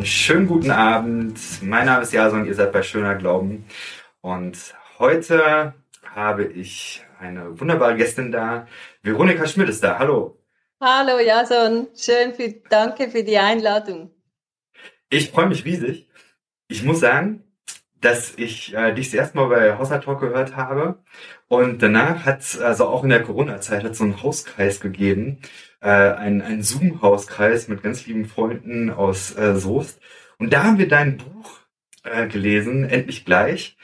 Einen schönen guten Abend. Mein Name ist Jason, ihr seid bei Schöner Glauben. Und heute habe ich eine wunderbare Gästin da. Veronika Schmidt ist da. Hallo. Hallo Jason, schön, für, danke für die Einladung. Ich freue mich riesig. Ich muss sagen, dass ich äh, dich das erste Mal bei Haushalt Talk gehört habe. Und danach hat also auch in der Corona-Zeit, hat so einen Hauskreis gegeben, äh, ein, ein Zoom-Hauskreis mit ganz lieben Freunden aus äh, Soest. Und da haben wir dein Buch äh, gelesen, endlich gleich.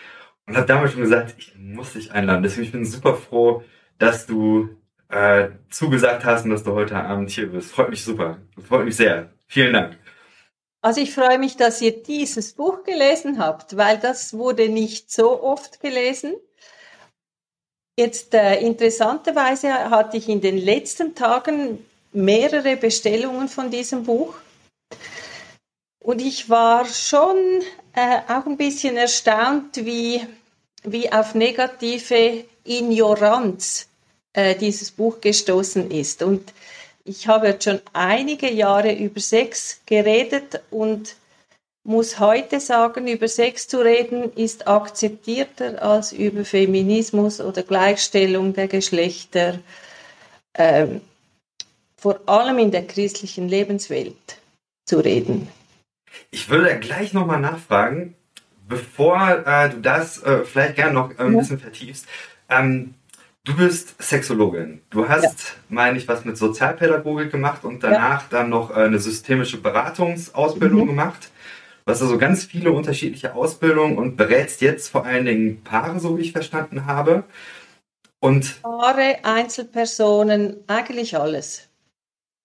Und habe damals schon gesagt, ich muss dich einladen. Deswegen bin ich super froh, dass du äh, zugesagt hast und dass du heute Abend hier bist. Freut mich super. Freut mich sehr. Vielen Dank. Also ich freue mich, dass ihr dieses Buch gelesen habt, weil das wurde nicht so oft gelesen. Jetzt äh, interessanterweise hatte ich in den letzten Tagen mehrere Bestellungen von diesem Buch. Und ich war schon äh, auch ein bisschen erstaunt, wie, wie auf negative Ignoranz äh, dieses Buch gestoßen ist. Und ich habe jetzt schon einige Jahre über Sex geredet und muss heute sagen, über Sex zu reden ist akzeptierter als über Feminismus oder Gleichstellung der Geschlechter, ähm, vor allem in der christlichen Lebenswelt zu reden. Ich würde gleich nochmal nachfragen, bevor äh, du das äh, vielleicht gerne noch äh, ein ja. bisschen vertiefst. Ähm, du bist Sexologin. Du hast, ja. meine ich, was mit Sozialpädagogik gemacht und danach ja. dann noch äh, eine systemische Beratungsausbildung mhm. gemacht. Du hast also ganz viele unterschiedliche Ausbildungen und berätst jetzt vor allen Dingen Paare, so wie ich verstanden habe. Und Paare, Einzelpersonen, eigentlich alles.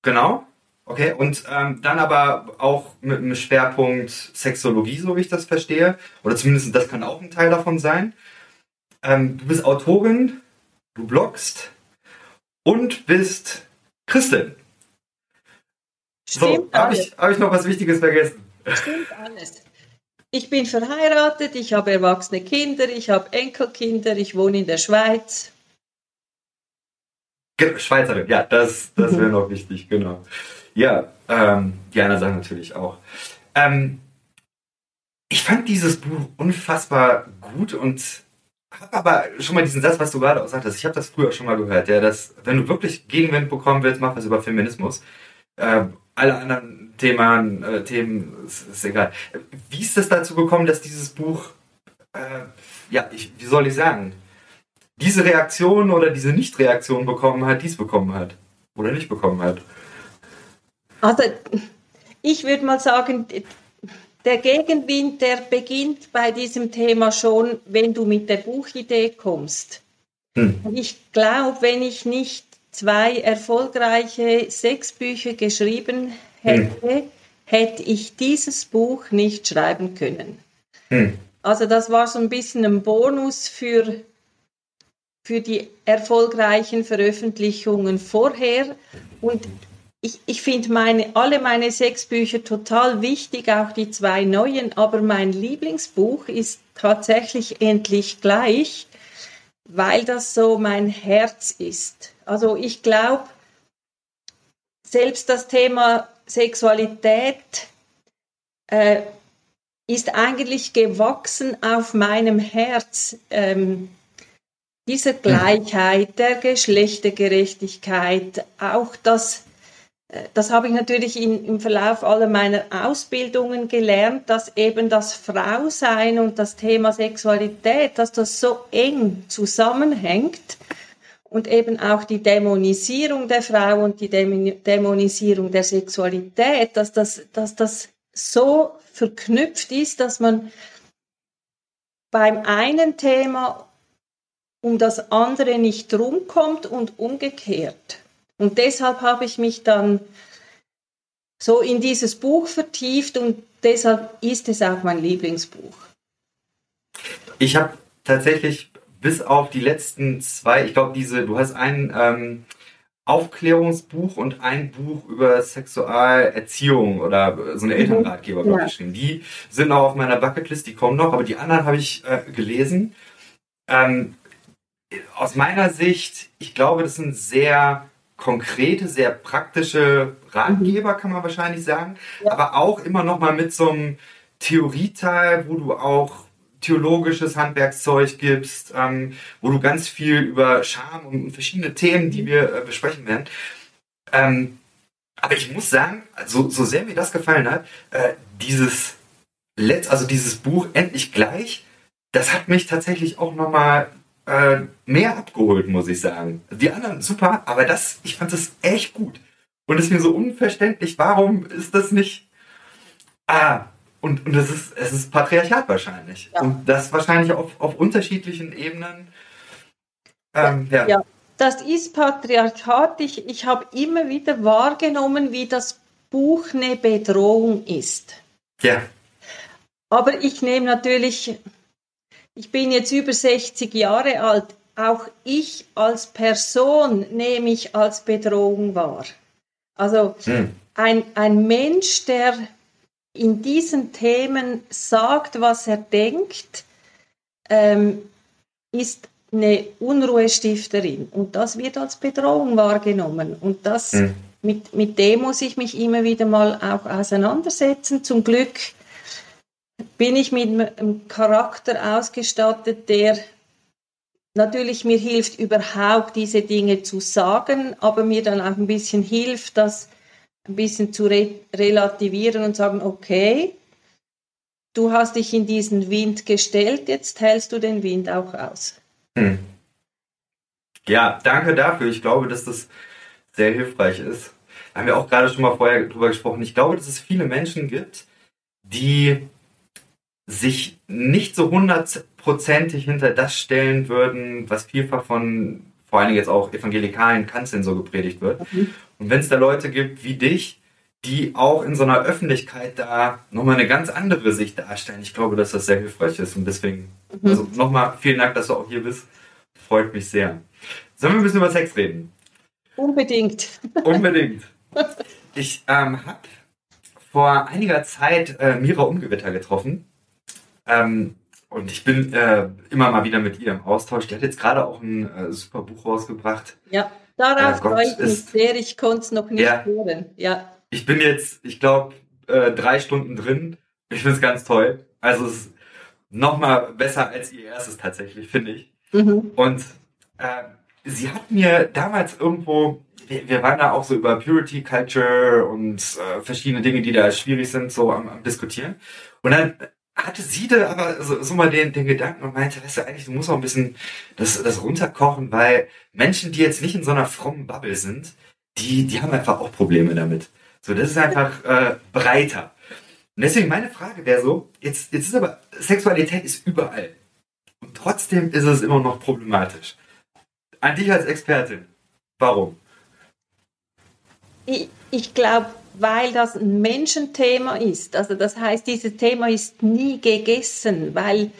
Genau. Okay, und ähm, dann aber auch mit einem Schwerpunkt Sexologie, so wie ich das verstehe. Oder zumindest das kann auch ein Teil davon sein. Ähm, du bist Autorin, du bloggst und bist Christin. Stimmt so, habe ich, hab ich noch was Wichtiges vergessen? Stimmt alles. Ich bin verheiratet, ich habe erwachsene Kinder, ich habe Enkelkinder, ich wohne in der Schweiz. Schweizerin, ja, das, das wäre mhm. noch wichtig, genau. Ja, ähm, die anderen Sachen natürlich auch. Ähm, ich fand dieses Buch unfassbar gut und habe aber schon mal diesen Satz, was du gerade auch sagtest, ich habe das früher schon mal gehört, ja, dass wenn du wirklich Gegenwind bekommen willst, mach was über Feminismus. Äh, alle anderen Themen, äh, Themen ist, egal. Wie ist es dazu gekommen, dass dieses Buch, äh, ja, ich, wie soll ich sagen, diese Reaktion oder diese Nicht-Reaktion bekommen hat, dies bekommen hat oder nicht bekommen hat? Also, ich würde mal sagen, der Gegenwind, der beginnt bei diesem Thema schon, wenn du mit der Buchidee kommst. Hm. Ich glaube, wenn ich nicht zwei erfolgreiche Sexbücher geschrieben hätte, hm. hätte ich dieses Buch nicht schreiben können. Hm. Also das war so ein bisschen ein Bonus für, für die erfolgreichen Veröffentlichungen vorher. Und ich, ich finde meine, alle meine sechs Bücher total wichtig, auch die zwei neuen, aber mein Lieblingsbuch ist tatsächlich endlich gleich, weil das so mein Herz ist. Also ich glaube, selbst das Thema Sexualität äh, ist eigentlich gewachsen auf meinem Herz. Ähm, diese Gleichheit, der Geschlechtergerechtigkeit, auch das, äh, das habe ich natürlich in, im Verlauf aller meiner Ausbildungen gelernt, dass eben das Frausein und das Thema Sexualität, dass das so eng zusammenhängt und eben auch die Dämonisierung der Frau und die Dämonisierung der Sexualität, dass das, dass das so verknüpft ist, dass man beim einen Thema um das andere nicht rumkommt und umgekehrt. Und deshalb habe ich mich dann so in dieses Buch vertieft und deshalb ist es auch mein Lieblingsbuch. Ich habe tatsächlich bis auf die letzten zwei, ich glaube, diese, du hast ein ähm, Aufklärungsbuch und ein Buch über Sexualerziehung oder so eine mhm. Elternratgeber ja. geschrieben. Die sind noch auf meiner Bucketlist, die kommen noch, aber die anderen habe ich äh, gelesen. Ähm, aus meiner Sicht, ich glaube, das sind sehr konkrete, sehr praktische Ratgeber, kann man wahrscheinlich sagen, ja. aber auch immer noch mal mit so einem Theorieteil, wo du auch theologisches Handwerkszeug gibst, ähm, wo du ganz viel über Scham und verschiedene Themen, die wir äh, besprechen werden. Ähm, aber ich muss sagen, so, so sehr mir das gefallen hat, äh, dieses Letz, also dieses Buch endlich gleich, das hat mich tatsächlich auch nochmal äh, mehr abgeholt, muss ich sagen. Die anderen super, aber das, ich fand das echt gut. Und es ist mir so unverständlich, warum ist das nicht. Ah, und, und es, ist, es ist Patriarchat wahrscheinlich. Ja. Und das wahrscheinlich auf, auf unterschiedlichen Ebenen. Ähm, ja. ja. das ist Patriarchat. Ich, ich habe immer wieder wahrgenommen, wie das Buch eine Bedrohung ist. Ja. Aber ich nehme natürlich, ich bin jetzt über 60 Jahre alt, auch ich als Person nehme ich als Bedrohung wahr. Also hm. ein, ein Mensch, der in diesen Themen sagt, was er denkt, ähm, ist eine Unruhestifterin. Und das wird als Bedrohung wahrgenommen. Und das, mhm. mit, mit dem muss ich mich immer wieder mal auch auseinandersetzen. Zum Glück bin ich mit einem Charakter ausgestattet, der natürlich mir hilft, überhaupt diese Dinge zu sagen, aber mir dann auch ein bisschen hilft, dass ein bisschen zu re relativieren und sagen, okay, du hast dich in diesen Wind gestellt, jetzt hältst du den Wind auch aus. Hm. Ja, danke dafür. Ich glaube, dass das sehr hilfreich ist. Da haben wir auch gerade schon mal vorher drüber gesprochen. Ich glaube, dass es viele Menschen gibt, die sich nicht so hundertprozentig hinter das stellen würden, was vielfach von vor allen Dingen jetzt auch evangelikalen Kanzeln so gepredigt wird. Mhm. Und wenn es da Leute gibt wie dich, die auch in so einer Öffentlichkeit da nochmal eine ganz andere Sicht darstellen, ich glaube, dass das sehr hilfreich ist. Und deswegen, mhm. also nochmal vielen Dank, dass du auch hier bist. Freut mich sehr. Sollen wir ein bisschen über Sex reden? Unbedingt. Unbedingt. Ich ähm, habe vor einiger Zeit äh, Mira Umgewitter getroffen. Ähm, und ich bin äh, immer mal wieder mit ihr im Austausch. Die hat jetzt gerade auch ein äh, super Buch rausgebracht. Ja, darauf äh, freue ich mich sehr. Ich konnte es noch nicht ja, hören. Ja. Ich bin jetzt, ich glaube, äh, drei Stunden drin. Ich finde es ganz toll. Also es ist noch mal besser als ihr erstes tatsächlich, finde ich. Mhm. Und äh, sie hat mir damals irgendwo, wir, wir, waren da auch so über Purity Culture und äh, verschiedene Dinge, die da schwierig sind, so am, am diskutieren. Und dann hatte sie da aber so, so mal den, den Gedanken und meinte, weißt du, eigentlich, du musst auch ein bisschen das, das runterkochen, weil Menschen, die jetzt nicht in so einer frommen Bubble sind, die, die haben einfach auch Probleme damit. So, das ist einfach äh, breiter. Und deswegen meine Frage wäre so, jetzt, jetzt ist aber, Sexualität ist überall. Und trotzdem ist es immer noch problematisch. An dich als Expertin, warum? Ich, ich glaube, weil das ein Menschenthema ist. Also das heißt, dieses Thema ist nie gegessen, weil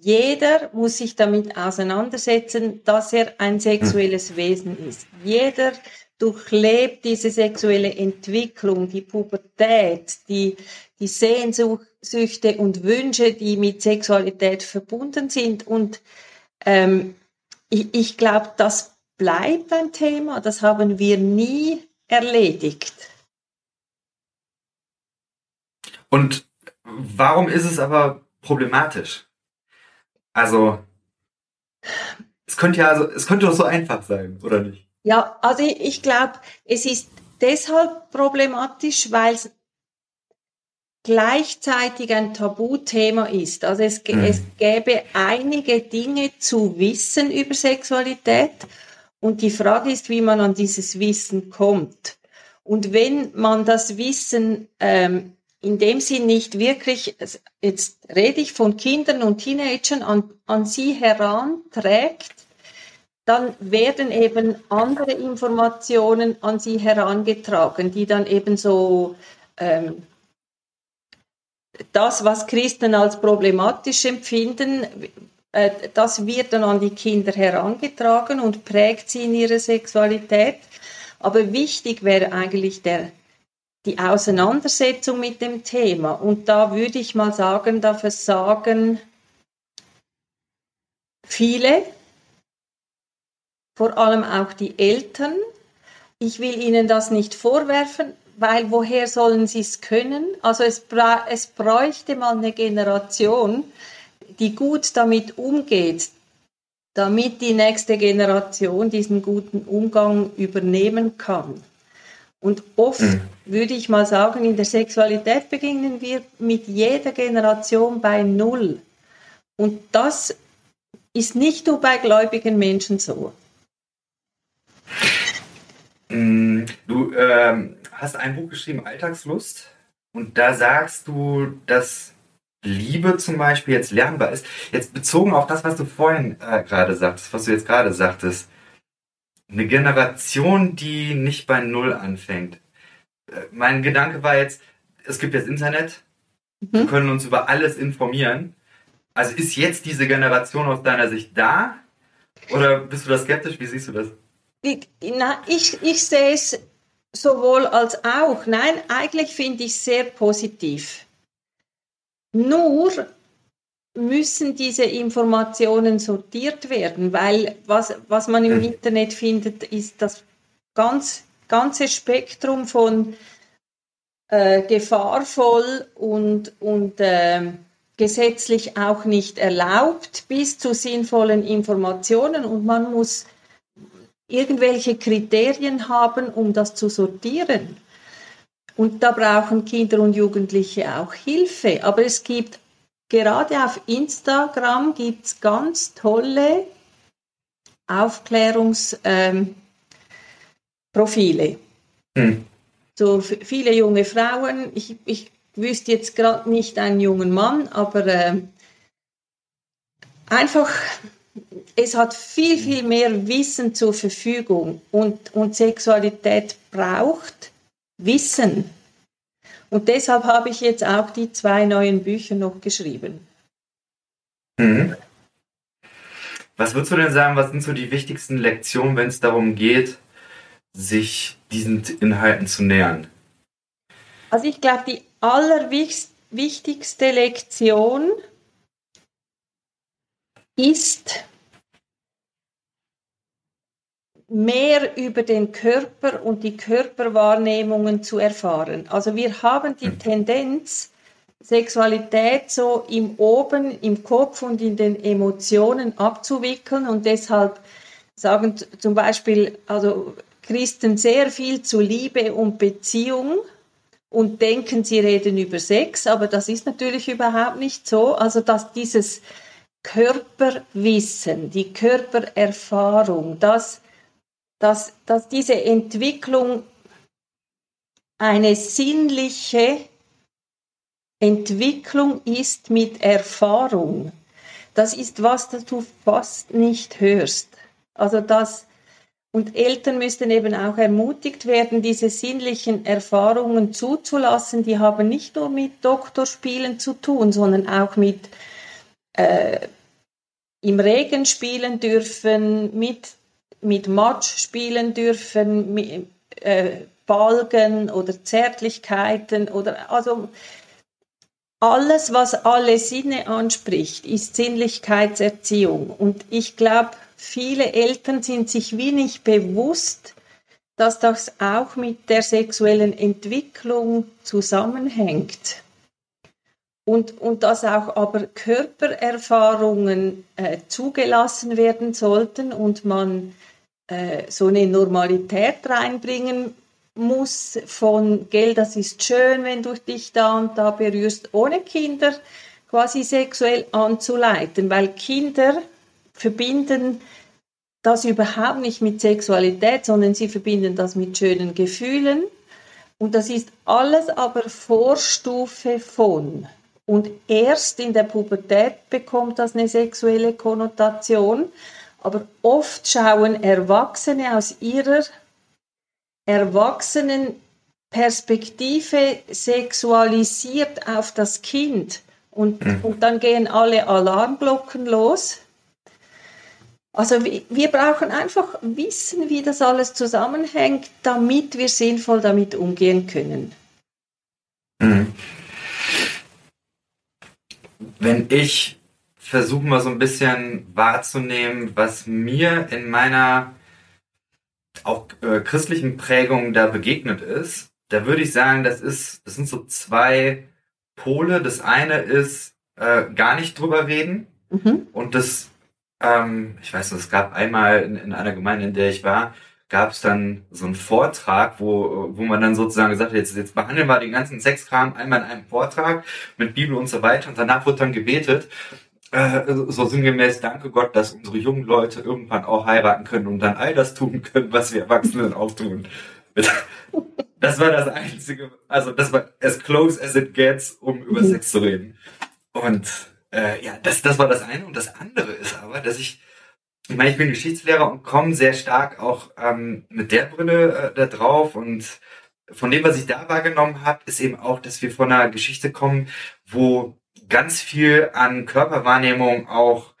jeder muss sich damit auseinandersetzen, dass er ein sexuelles hm. Wesen ist. Jeder durchlebt diese sexuelle Entwicklung, die Pubertät, die, die Sehnsüchte und Wünsche, die mit Sexualität verbunden sind. Und ähm, ich, ich glaube, das bleibt ein Thema, das haben wir nie erledigt. Und warum ist es aber problematisch? Also, es könnte ja, also, es könnte doch so einfach sein, oder nicht? Ja, also ich, ich glaube, es ist deshalb problematisch, weil es gleichzeitig ein Tabuthema ist. Also es, mhm. es gäbe einige Dinge zu wissen über Sexualität und die Frage ist, wie man an dieses Wissen kommt. Und wenn man das Wissen ähm, in dem Sinn nicht wirklich, jetzt rede ich von Kindern und Teenagern, an, an sie heranträgt, dann werden eben andere Informationen an sie herangetragen, die dann eben so ähm, das, was Christen als problematisch empfinden, äh, das wird dann an die Kinder herangetragen und prägt sie in ihrer Sexualität. Aber wichtig wäre eigentlich der die Auseinandersetzung mit dem Thema. Und da würde ich mal sagen, da versagen viele, vor allem auch die Eltern. ich will Ihnen das nicht vorwerfen, weil woher sollen Sie es können? Also es, es bräuchte mal eine Generation, die gut damit umgeht, damit die nächste Generation diesen guten Umgang übernehmen kann. Und oft mhm. würde ich mal sagen, in der Sexualität beginnen wir mit jeder Generation bei Null. Und das ist nicht nur bei gläubigen Menschen so. Mm, du ähm, hast ein Buch geschrieben, Alltagslust, und da sagst du, dass Liebe zum Beispiel jetzt lernbar ist. Jetzt bezogen auf das, was du vorhin äh, gerade sagtest, was du jetzt gerade sagtest. Eine Generation, die nicht bei Null anfängt. Äh, mein Gedanke war jetzt, es gibt jetzt Internet, mhm. wir können uns über alles informieren. Also ist jetzt diese Generation aus deiner Sicht da? Oder bist du da skeptisch? Wie siehst du das? Ich, ich, ich sehe es sowohl als auch. Nein, eigentlich finde ich es sehr positiv. Nur müssen diese Informationen sortiert werden, weil was, was man im hm. Internet findet, ist das ganz, ganze Spektrum von äh, gefahrvoll und, und äh, gesetzlich auch nicht erlaubt bis zu sinnvollen Informationen und man muss irgendwelche Kriterien haben, um das zu sortieren. Und da brauchen Kinder und Jugendliche auch Hilfe. Aber es gibt gerade auf Instagram gibt's ganz tolle Aufklärungsprofile. Ähm, hm. So viele junge Frauen. Ich, ich wüsste jetzt gerade nicht einen jungen Mann, aber äh, einfach, es hat viel, viel mehr Wissen zur Verfügung und, und Sexualität braucht Wissen. Und deshalb habe ich jetzt auch die zwei neuen Bücher noch geschrieben. Mhm. Was würdest du denn sagen, was sind so die wichtigsten Lektionen, wenn es darum geht, sich diesen Inhalten zu nähern? Also ich glaube, die allerwichtigste Lektion ist, mehr über den Körper und die Körperwahrnehmungen zu erfahren. Also wir haben die Tendenz, Sexualität so im Oben, im Kopf und in den Emotionen abzuwickeln und deshalb sagen zum Beispiel also Christen sehr viel zu Liebe und Beziehung und denken, sie reden über Sex, aber das ist natürlich überhaupt nicht so. Also dass dieses Körperwissen, die Körpererfahrung, das dass, dass diese Entwicklung eine sinnliche Entwicklung ist mit Erfahrung. Das ist was, das du fast nicht hörst. Also das, und Eltern müssten eben auch ermutigt werden, diese sinnlichen Erfahrungen zuzulassen. Die haben nicht nur mit Doktorspielen zu tun, sondern auch mit äh, im Regen spielen dürfen, mit mit Matsch spielen dürfen, mit, äh, Balgen oder Zärtlichkeiten oder also alles, was alle Sinne anspricht, ist Sinnlichkeitserziehung. Und ich glaube, viele Eltern sind sich wenig bewusst, dass das auch mit der sexuellen Entwicklung zusammenhängt. Und, und dass auch aber Körpererfahrungen äh, zugelassen werden sollten und man äh, so eine Normalität reinbringen muss von, gell, das ist schön, wenn du dich da und da berührst, ohne Kinder quasi sexuell anzuleiten, weil Kinder verbinden das überhaupt nicht mit Sexualität, sondern sie verbinden das mit schönen Gefühlen. Und das ist alles aber Vorstufe von. Und erst in der Pubertät bekommt das eine sexuelle Konnotation. Aber oft schauen Erwachsene aus ihrer erwachsenen Perspektive sexualisiert auf das Kind. Und, mhm. und dann gehen alle Alarmglocken los. Also wir, wir brauchen einfach wissen, wie das alles zusammenhängt, damit wir sinnvoll damit umgehen können. Mhm. Wenn ich versuche mal so ein bisschen wahrzunehmen, was mir in meiner auch äh, christlichen Prägungen da begegnet ist, da würde ich sagen, das ist, das sind so zwei Pole. Das eine ist äh, gar nicht drüber reden mhm. und das, ähm, ich weiß, es gab einmal in, in einer Gemeinde, in der ich war, gab es dann so einen Vortrag, wo, wo man dann sozusagen gesagt hat, jetzt, jetzt behandeln wir den ganzen Sexkram einmal in einem Vortrag mit Bibel und so weiter und danach wird dann gebetet, äh, so sinngemäß, danke Gott, dass unsere jungen Leute irgendwann auch heiraten können und dann all das tun können, was wir Erwachsenen auch tun. Das war das Einzige, also das war as close as it gets, um über mhm. Sex zu reden. Und äh, ja, das, das war das eine. Und das andere ist aber, dass ich ich meine, ich bin Geschichtslehrer und komme sehr stark auch ähm, mit der Brille äh, da drauf und von dem, was ich da wahrgenommen habe, ist eben auch, dass wir von einer Geschichte kommen, wo ganz viel an Körperwahrnehmung auch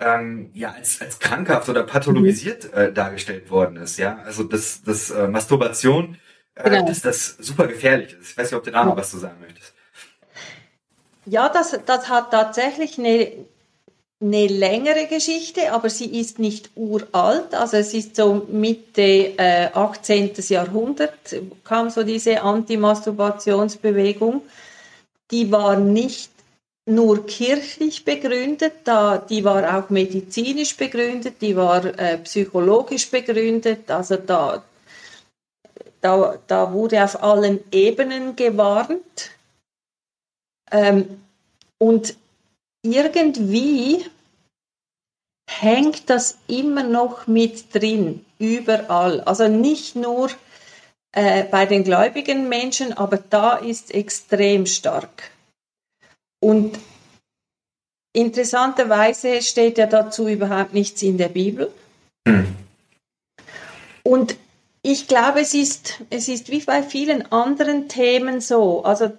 ähm, ja als, als krankhaft oder pathologisiert äh, dargestellt worden ist. Ja, also das, das äh, Masturbation, äh, genau. dass das super gefährlich ist. Ich weiß nicht, ob du da noch was zu sagen möchtest. Ja, das, das hat tatsächlich eine eine längere Geschichte, aber sie ist nicht uralt. Also es ist so Mitte äh, 18. Jahrhundert kam so diese Anti-Masturbationsbewegung. Die war nicht nur kirchlich begründet, da, die war auch medizinisch begründet, die war äh, psychologisch begründet. Also da, da, da wurde auf allen Ebenen gewarnt. Ähm, und irgendwie hängt das immer noch mit drin, überall. Also nicht nur äh, bei den gläubigen Menschen, aber da ist extrem stark. Und interessanterweise steht ja dazu überhaupt nichts in der Bibel. Hm. Und ich glaube, es ist, es ist wie bei vielen anderen Themen so. Also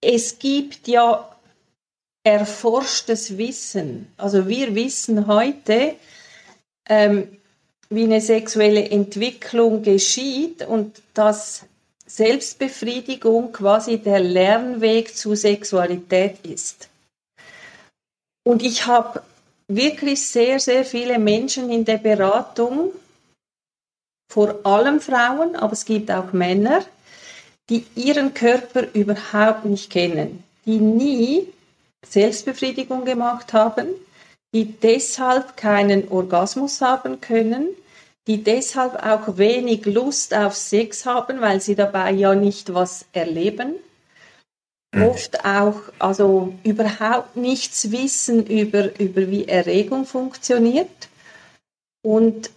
es gibt ja erforschtes Wissen. Also wir wissen heute, ähm, wie eine sexuelle Entwicklung geschieht und dass Selbstbefriedigung quasi der Lernweg zu Sexualität ist. Und ich habe wirklich sehr, sehr viele Menschen in der Beratung, vor allem Frauen, aber es gibt auch Männer, die ihren Körper überhaupt nicht kennen, die nie Selbstbefriedigung gemacht haben, die deshalb keinen Orgasmus haben können, die deshalb auch wenig Lust auf Sex haben, weil sie dabei ja nicht was erleben. Mhm. Oft auch, also überhaupt nichts wissen über, über wie Erregung funktioniert. Und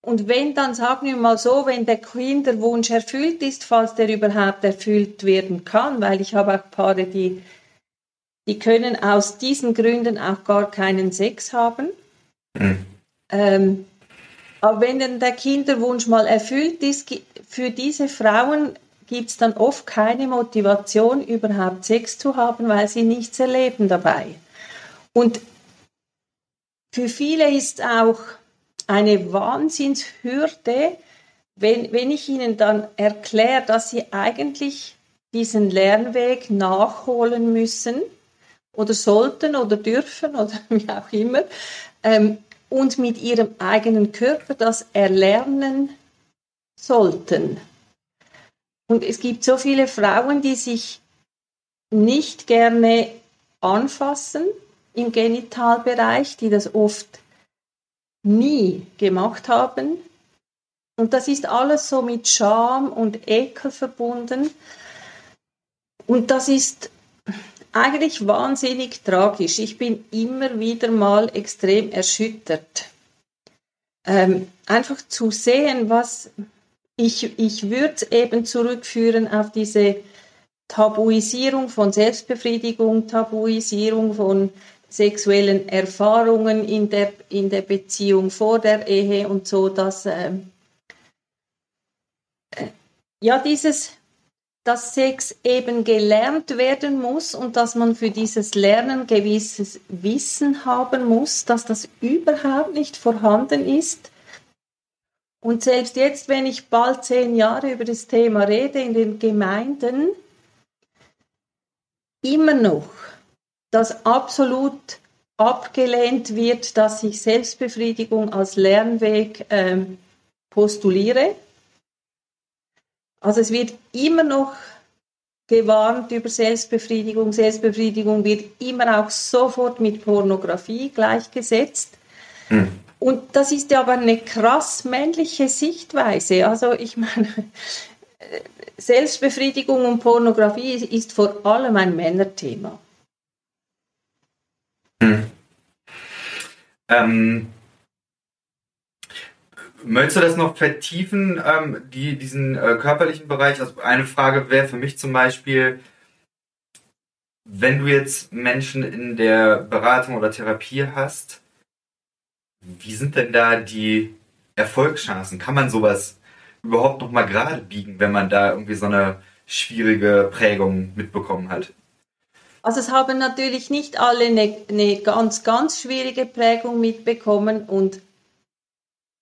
und wenn dann, sagen wir mal so, wenn der Kinderwunsch erfüllt ist, falls der überhaupt erfüllt werden kann, weil ich habe auch Paare, die, die können aus diesen Gründen auch gar keinen Sex haben. Mhm. Ähm, aber wenn dann der Kinderwunsch mal erfüllt ist, für diese Frauen gibt es dann oft keine Motivation, überhaupt Sex zu haben, weil sie nichts erleben dabei. Und für viele ist auch eine Wahnsinnshürde, wenn, wenn ich ihnen dann erkläre, dass sie eigentlich diesen Lernweg nachholen müssen oder sollten oder dürfen oder wie auch immer ähm, und mit ihrem eigenen Körper das erlernen sollten. Und es gibt so viele Frauen, die sich nicht gerne anfassen im Genitalbereich, die das oft nie gemacht haben. Und das ist alles so mit Scham und Ekel verbunden. Und das ist eigentlich wahnsinnig tragisch. Ich bin immer wieder mal extrem erschüttert. Ähm, einfach zu sehen, was ich, ich würde eben zurückführen auf diese Tabuisierung von Selbstbefriedigung, Tabuisierung von sexuellen Erfahrungen in der, in der Beziehung vor der Ehe und so, dass ähm, äh, ja dieses, dass Sex eben gelernt werden muss und dass man für dieses Lernen gewisses Wissen haben muss, dass das überhaupt nicht vorhanden ist. Und selbst jetzt, wenn ich bald zehn Jahre über das Thema rede in den Gemeinden, immer noch das absolut abgelehnt wird, dass ich Selbstbefriedigung als Lernweg ähm, postuliere. Also es wird immer noch gewarnt über Selbstbefriedigung. Selbstbefriedigung wird immer auch sofort mit Pornografie gleichgesetzt. Hm. Und das ist ja aber eine krass männliche Sichtweise. Also ich meine, Selbstbefriedigung und Pornografie ist vor allem ein Männerthema. Hm. Ähm, möchtest du das noch vertiefen, ähm, die, diesen äh, körperlichen Bereich? Also eine Frage wäre für mich zum Beispiel, wenn du jetzt Menschen in der Beratung oder Therapie hast, wie sind denn da die Erfolgschancen? Kann man sowas überhaupt noch mal gerade biegen, wenn man da irgendwie so eine schwierige Prägung mitbekommen hat? Also es haben natürlich nicht alle eine, eine ganz, ganz schwierige Prägung mitbekommen und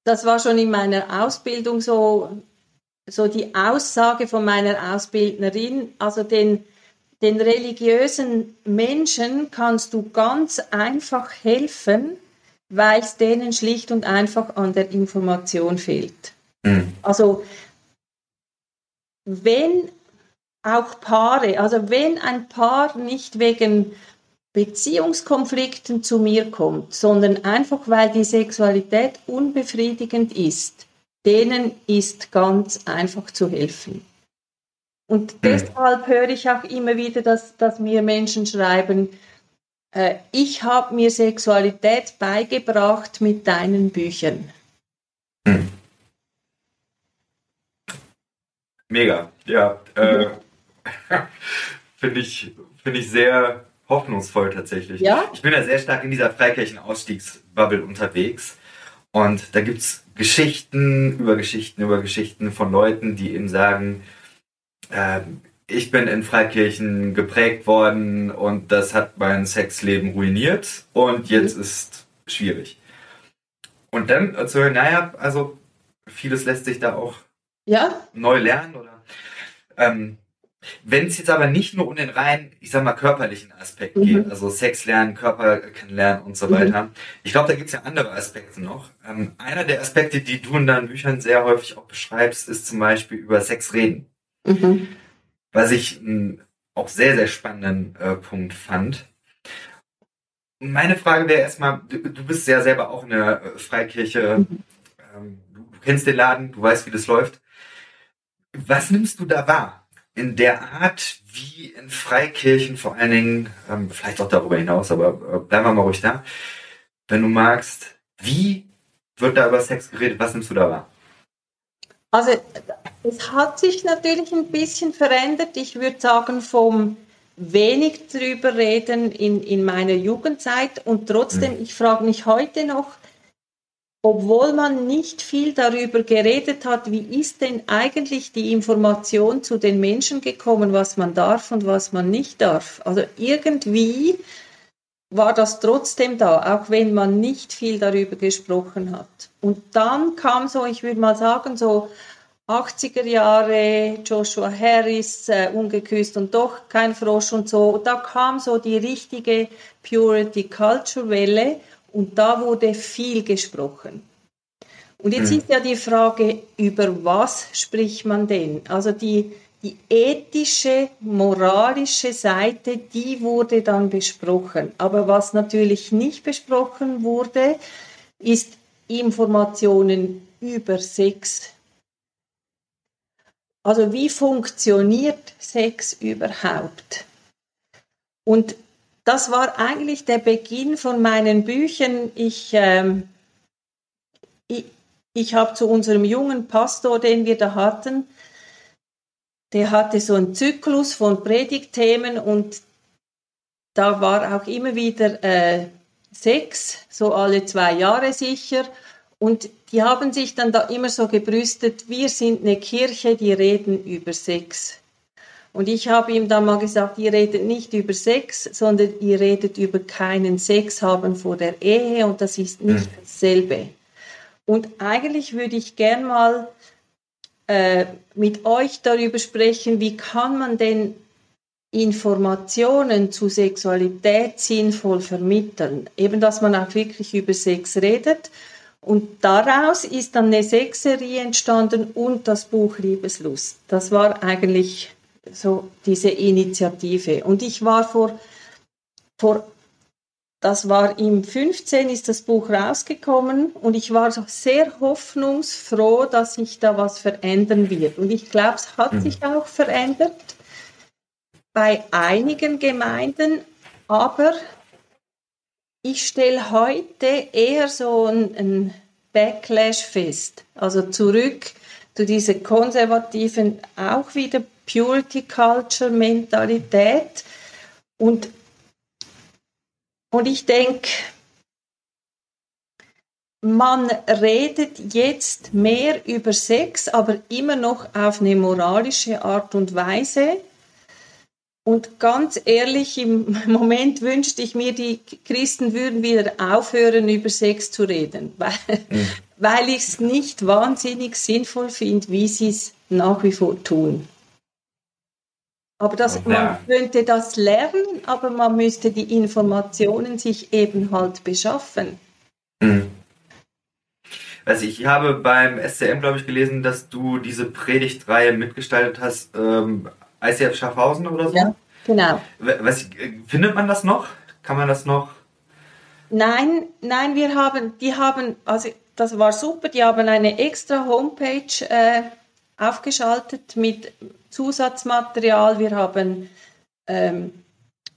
das war schon in meiner Ausbildung so, so die Aussage von meiner Ausbildnerin, also den, den religiösen Menschen kannst du ganz einfach helfen, weil es denen schlicht und einfach an der Information fehlt. Mhm. Also wenn auch Paare, also wenn ein Paar nicht wegen Beziehungskonflikten zu mir kommt, sondern einfach weil die Sexualität unbefriedigend ist, denen ist ganz einfach zu helfen. Und hm. deshalb höre ich auch immer wieder, dass, dass mir Menschen schreiben, äh, ich habe mir Sexualität beigebracht mit deinen Büchern. Hm. Mega, ja. Äh, Finde ich, find ich sehr hoffnungsvoll tatsächlich. Ja? Ich bin ja sehr stark in dieser Freikirchen-Ausstiegsbubble unterwegs. Und da gibt es Geschichten über Geschichten über Geschichten von Leuten, die eben sagen, äh, ich bin in Freikirchen geprägt worden und das hat mein Sexleben ruiniert und jetzt mhm. ist schwierig. Und dann zu hören, naja, also vieles lässt sich da auch ja? neu lernen oder ähm, wenn es jetzt aber nicht nur um den rein, ich sag mal, körperlichen Aspekt mhm. geht, also Sex lernen, Körper kennenlernen und so mhm. weiter, ich glaube, da gibt es ja andere Aspekte noch. Ähm, einer der Aspekte, die du in deinen Büchern sehr häufig auch beschreibst, ist zum Beispiel über Sex reden. Mhm. Was ich einen auch sehr, sehr spannenden äh, Punkt fand. Meine Frage wäre erstmal, du, du, bist ja selber auch in der äh, Freikirche, mhm. ähm, du, du kennst den Laden, du weißt, wie das läuft. Was nimmst du da wahr? In der Art, wie in Freikirchen vor allen Dingen, ähm, vielleicht auch darüber hinaus, aber äh, bleiben wir mal ruhig da, wenn du magst, wie wird da über Sex geredet? Was nimmst du da wahr? Also es hat sich natürlich ein bisschen verändert. Ich würde sagen, vom wenig drüber reden in, in meiner Jugendzeit und trotzdem, hm. ich frage mich heute noch, obwohl man nicht viel darüber geredet hat, wie ist denn eigentlich die Information zu den Menschen gekommen, was man darf und was man nicht darf. Also irgendwie war das trotzdem da, auch wenn man nicht viel darüber gesprochen hat. Und dann kam so, ich würde mal sagen, so 80er Jahre, Joshua Harris, äh, ungeküsst und doch kein Frosch und so. Da kam so die richtige Purity Culture Welle und da wurde viel gesprochen. Und jetzt mhm. ist ja die Frage, über was spricht man denn? Also die, die ethische, moralische Seite, die wurde dann besprochen. Aber was natürlich nicht besprochen wurde, ist Informationen über Sex. Also wie funktioniert Sex überhaupt? Und das war eigentlich der Beginn von meinen Büchern. Ich, ähm, ich, ich habe zu unserem jungen Pastor, den wir da hatten, der hatte so einen Zyklus von Predigtthemen und da war auch immer wieder äh, Sex, so alle zwei Jahre sicher. Und die haben sich dann da immer so gebrüstet, wir sind eine Kirche, die reden über Sex. Und ich habe ihm dann mal gesagt, ihr redet nicht über Sex, sondern ihr redet über keinen Sex haben vor der Ehe und das ist nicht mhm. dasselbe. Und eigentlich würde ich gern mal äh, mit euch darüber sprechen, wie kann man denn Informationen zu Sexualität sinnvoll vermitteln. Eben, dass man auch wirklich über Sex redet. Und daraus ist dann eine Sexserie entstanden und das Buch Liebeslust. Das war eigentlich so diese Initiative. Und ich war vor, vor das war im 15 ist das Buch rausgekommen und ich war sehr hoffnungsfroh, dass sich da was verändern wird. Und ich glaube, es hat mhm. sich auch verändert bei einigen Gemeinden, aber ich stelle heute eher so einen Backlash fest. Also zurück zu dieser konservativen, auch wieder Purity Culture Mentalität. Und und ich denke, man redet jetzt mehr über Sex, aber immer noch auf eine moralische Art und Weise. Und ganz ehrlich, im Moment wünschte ich mir, die Christen würden wieder aufhören, über Sex zu reden, weil, mhm. weil ich es nicht wahnsinnig sinnvoll finde, wie sie es nach wie vor tun. Aber das, man könnte das lernen, aber man müsste die Informationen sich eben halt beschaffen. Mhm. Also ich habe beim SCM, glaube ich, gelesen, dass du diese Predigtreihe mitgestaltet hast, ähm, ICF Schaffhausen oder so. Ja, genau. Was, findet man das noch? Kann man das noch? Nein, nein, wir haben, die haben, also das war super, die haben eine extra Homepage äh, aufgeschaltet mit Zusatzmaterial. Wir haben ähm,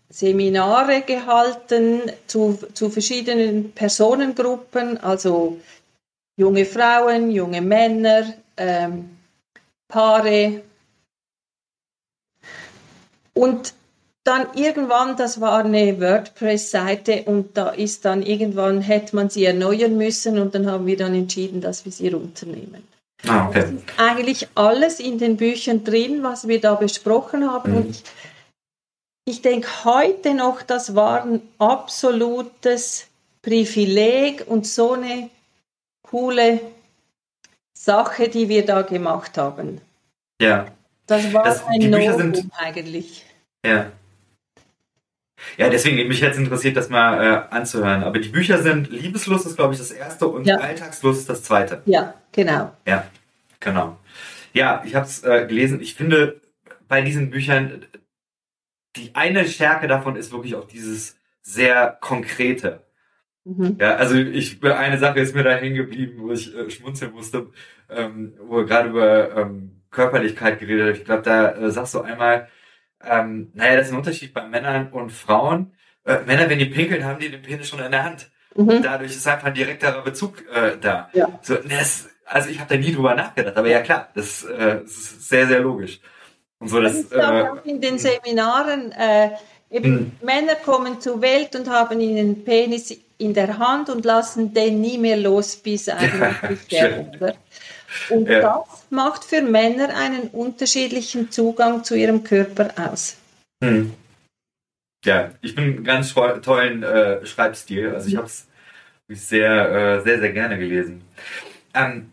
Seminare gehalten zu, zu verschiedenen Personengruppen, also junge Frauen, junge Männer, ähm, Paare. Und dann irgendwann, das war eine WordPress-Seite und da ist dann irgendwann, hätte man sie erneuern müssen und dann haben wir dann entschieden, dass wir sie runternehmen. Ah, okay. Ist eigentlich alles in den Büchern drin, was wir da besprochen haben. Mhm. Und ich, ich denke heute noch, das war ein absolutes Privileg und so eine coole Sache, die wir da gemacht haben. Ja. Das war das, ein Novum eigentlich. Ja. Ja, deswegen mich jetzt interessiert, das mal äh, anzuhören. Aber die Bücher sind Liebeslust ist, glaube ich, das erste und ja. Alltagslust ist das zweite. Ja, genau. Ja, genau. Ja, ich habe es äh, gelesen. Ich finde bei diesen Büchern die eine Stärke davon ist wirklich auch dieses sehr konkrete. Mhm. Ja, also ich eine Sache ist mir da hängen geblieben, wo ich äh, schmunzeln musste, ähm, wo wir gerade über ähm, Körperlichkeit geredet haben. Ich glaube, da äh, sagst du einmal, ähm, naja, das ist ein Unterschied bei Männern und Frauen. Äh, Männer, wenn die pinkeln, haben die den Penis schon in der Hand. Mhm. Dadurch ist einfach ein direkterer Bezug äh, da. Ja. So, das, also ich habe da nie drüber nachgedacht, aber ja klar, das, äh, das ist sehr, sehr logisch. Und so, das, das ist auch äh, in den Seminaren, äh, eben. Hm. Männer kommen zur Welt und haben einen Penis in der Hand und lassen den nie mehr los, bis eigentlich der Und ja. das macht für Männer einen unterschiedlichen Zugang zu ihrem Körper aus. Hm. Ja, ich bin einen ganz tollen äh, Schreibstil. Also ich habe es sehr, äh, sehr, sehr gerne gelesen. Ähm,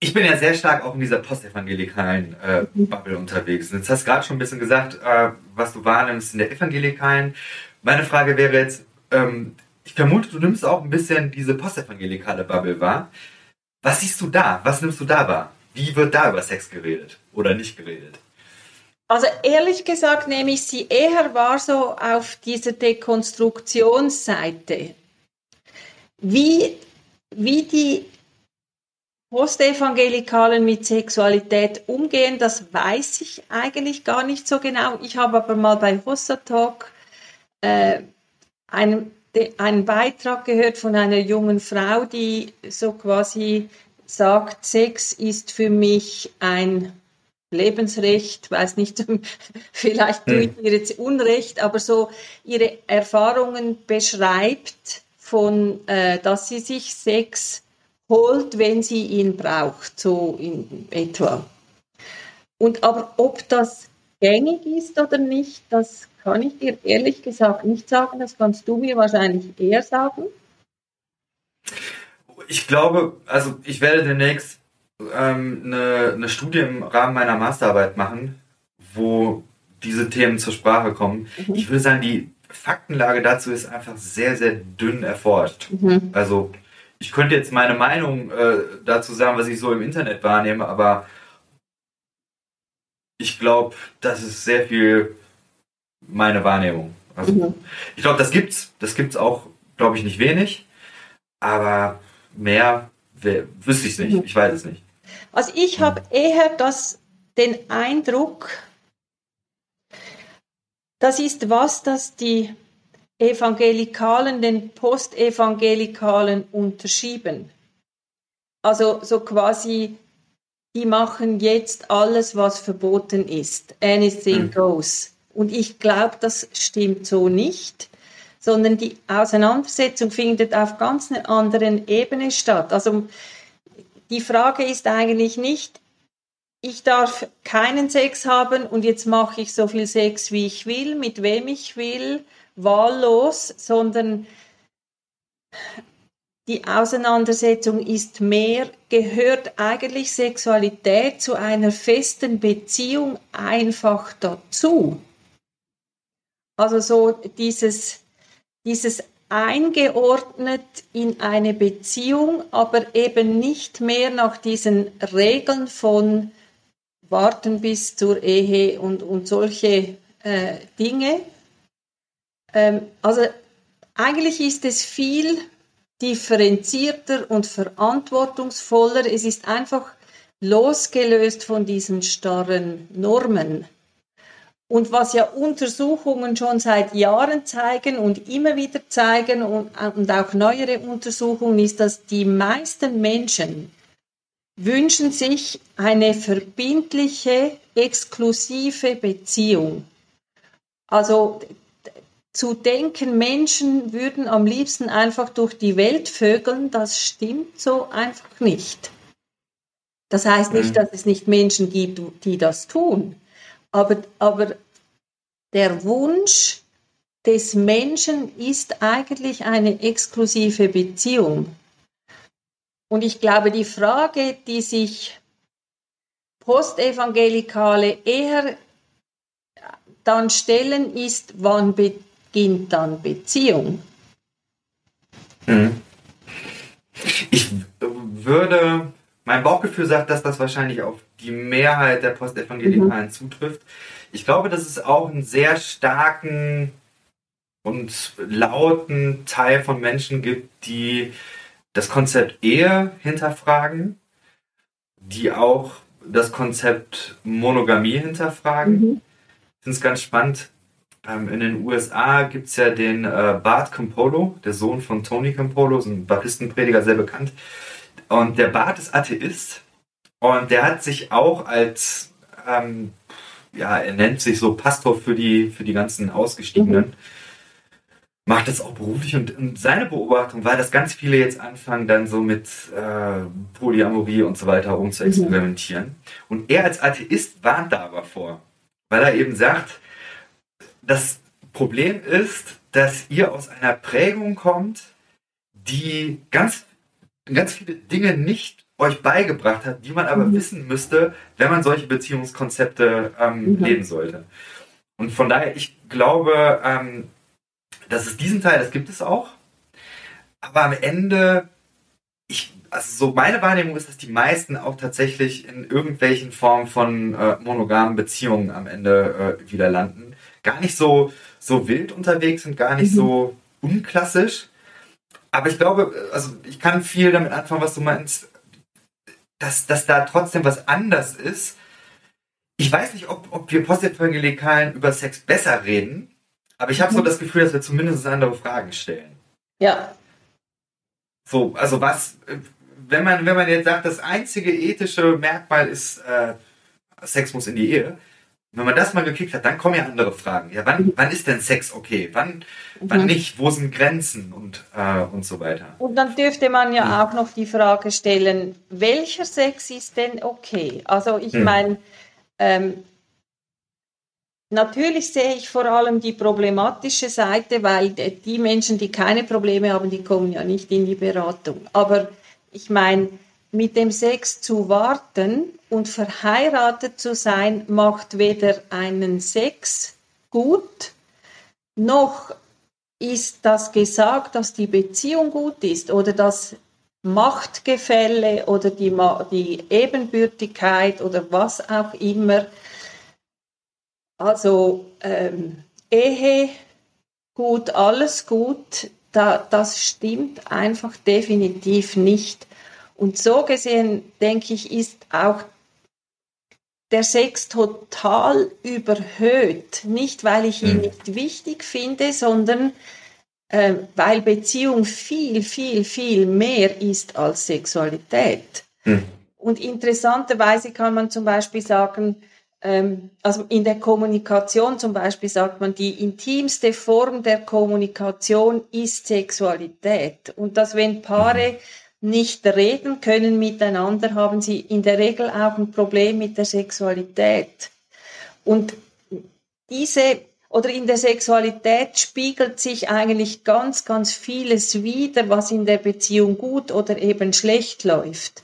ich bin ja sehr stark auch in dieser postevangelikalen äh, Bubble unterwegs. Und jetzt hast du gerade schon ein bisschen gesagt, äh, was du wahrnimmst in der evangelikalen. Meine Frage wäre jetzt, ähm, ich vermute, du nimmst auch ein bisschen diese postevangelikale Bubble wahr. Was siehst du da? Was nimmst du da wahr? Wie wird da über Sex geredet oder nicht geredet? Also ehrlich gesagt nehme ich sie eher wahr so auf dieser Dekonstruktionsseite. Wie, wie die Postevangelikalen mit Sexualität umgehen, das weiß ich eigentlich gar nicht so genau. Ich habe aber mal bei Hossa Talk äh, einen einen Beitrag gehört von einer jungen Frau, die so quasi sagt, Sex ist für mich ein Lebensrecht, weiß nicht, vielleicht tue ich hm. ihr jetzt Unrecht, aber so ihre Erfahrungen beschreibt von, äh, dass sie sich Sex holt, wenn sie ihn braucht, so in etwa. Und aber ob das gängig ist oder nicht, das kann ich dir ehrlich gesagt nicht sagen. Das kannst du mir wahrscheinlich eher sagen. Ich glaube, also ich werde demnächst ähm, eine, eine Studie im Rahmen meiner Masterarbeit machen, wo diese Themen zur Sprache kommen. Mhm. Ich würde sagen, die Faktenlage dazu ist einfach sehr, sehr dünn erforscht. Mhm. Also ich könnte jetzt meine Meinung äh, dazu sagen, was ich so im Internet wahrnehme, aber ich glaube, das ist sehr viel meine Wahrnehmung. Also mhm. ich glaube, das gibt's, das gibt's auch, glaube ich, nicht wenig, aber mehr wüsste ich nicht. Mhm. Ich weiß es nicht. Also ich habe eher das, den Eindruck, das ist was, das die Evangelikalen den Postevangelikalen unterschieben. Also so quasi, die machen jetzt alles, was verboten ist. Anything mhm. goes. Und ich glaube, das stimmt so nicht, sondern die Auseinandersetzung findet auf ganz einer anderen Ebene statt. Also die Frage ist eigentlich nicht, ich darf keinen Sex haben und jetzt mache ich so viel Sex, wie ich will, mit wem ich will, wahllos, sondern die Auseinandersetzung ist mehr, gehört eigentlich Sexualität zu einer festen Beziehung einfach dazu. Also so dieses, dieses eingeordnet in eine Beziehung, aber eben nicht mehr nach diesen Regeln von warten bis zur Ehe und, und solche äh, Dinge. Ähm, also eigentlich ist es viel differenzierter und verantwortungsvoller. Es ist einfach losgelöst von diesen starren Normen. Und was ja Untersuchungen schon seit Jahren zeigen und immer wieder zeigen und, und auch neuere Untersuchungen ist, dass die meisten Menschen wünschen sich eine verbindliche, exklusive Beziehung. Also zu denken, Menschen würden am liebsten einfach durch die Welt vögeln, das stimmt so einfach nicht. Das heißt nicht, mhm. dass es nicht Menschen gibt, die das tun. Aber, aber der Wunsch des Menschen ist eigentlich eine exklusive Beziehung. Und ich glaube, die Frage, die sich Postevangelikale eher dann stellen, ist, wann beginnt dann Beziehung? Hm. Ich würde, mein Bauchgefühl sagt, dass das wahrscheinlich auf die Mehrheit der Postevangelikalen mhm. zutrifft. Ich glaube, dass es auch einen sehr starken und lauten Teil von Menschen gibt, die das Konzept Ehe hinterfragen, die auch das Konzept Monogamie hinterfragen. Mhm. Ich finde es ganz spannend. Ähm, in den USA gibt es ja den äh, Bart Campolo, der Sohn von Tony Campolo, so ein Baptistenprediger, sehr bekannt. Und der Bart ist Atheist und der hat sich auch als, ähm, ja, er nennt sich so Pastor für die, für die ganzen Ausgestiegenen. Mhm macht das auch beruflich und, und, seine Beobachtung war, dass ganz viele jetzt anfangen, dann so mit äh, Polyamorie und so weiter rum zu experimentieren. Mhm. Und er als Atheist warnt da aber vor, weil er eben sagt, das Problem ist, dass ihr aus einer Prägung kommt, die ganz, ganz viele Dinge nicht euch beigebracht hat, die man aber mhm. wissen müsste, wenn man solche Beziehungskonzepte ähm, mhm. leben sollte. Und von daher, ich glaube, ähm, das ist diesen Teil, das gibt es auch. Aber am Ende, ich, also so meine Wahrnehmung ist, dass die meisten auch tatsächlich in irgendwelchen Formen von äh, monogamen Beziehungen am Ende äh, wieder landen. Gar nicht so, so wild unterwegs sind, gar nicht mhm. so unklassisch. Aber ich glaube, also ich kann viel damit anfangen, was du meinst, dass, dass da trotzdem was anders ist. Ich weiß nicht, ob, ob wir Postevangelikalen über Sex besser reden, aber ich habe so mhm. das Gefühl, dass wir zumindest andere Fragen stellen. Ja. So, also was, wenn man, wenn man jetzt sagt, das einzige ethische Merkmal ist, äh, Sex muss in die Ehe, wenn man das mal gekickt hat, dann kommen ja andere Fragen. Ja, wann, wann ist denn Sex okay? Wann, wann mhm. nicht? Wo sind Grenzen und, äh, und so weiter? Und dann dürfte man ja mhm. auch noch die Frage stellen, welcher Sex ist denn okay? Also ich mhm. meine, ähm, Natürlich sehe ich vor allem die problematische Seite, weil die Menschen, die keine Probleme haben, die kommen ja nicht in die Beratung. Aber ich meine, mit dem Sex zu warten und verheiratet zu sein, macht weder einen Sex gut, noch ist das gesagt, dass die Beziehung gut ist oder das Machtgefälle oder die, die Ebenbürtigkeit oder was auch immer. Also ähm, Ehe gut, alles gut, da, das stimmt einfach definitiv nicht. Und so gesehen, denke ich, ist auch der Sex total überhöht. Nicht, weil ich ihn mhm. nicht wichtig finde, sondern äh, weil Beziehung viel, viel, viel mehr ist als Sexualität. Mhm. Und interessanterweise kann man zum Beispiel sagen, ähm, also in der Kommunikation zum Beispiel sagt man, die intimste Form der Kommunikation ist Sexualität. Und dass wenn Paare mhm nicht reden können miteinander, haben sie in der Regel auch ein Problem mit der Sexualität. Und diese oder in der Sexualität spiegelt sich eigentlich ganz, ganz vieles wider, was in der Beziehung gut oder eben schlecht läuft.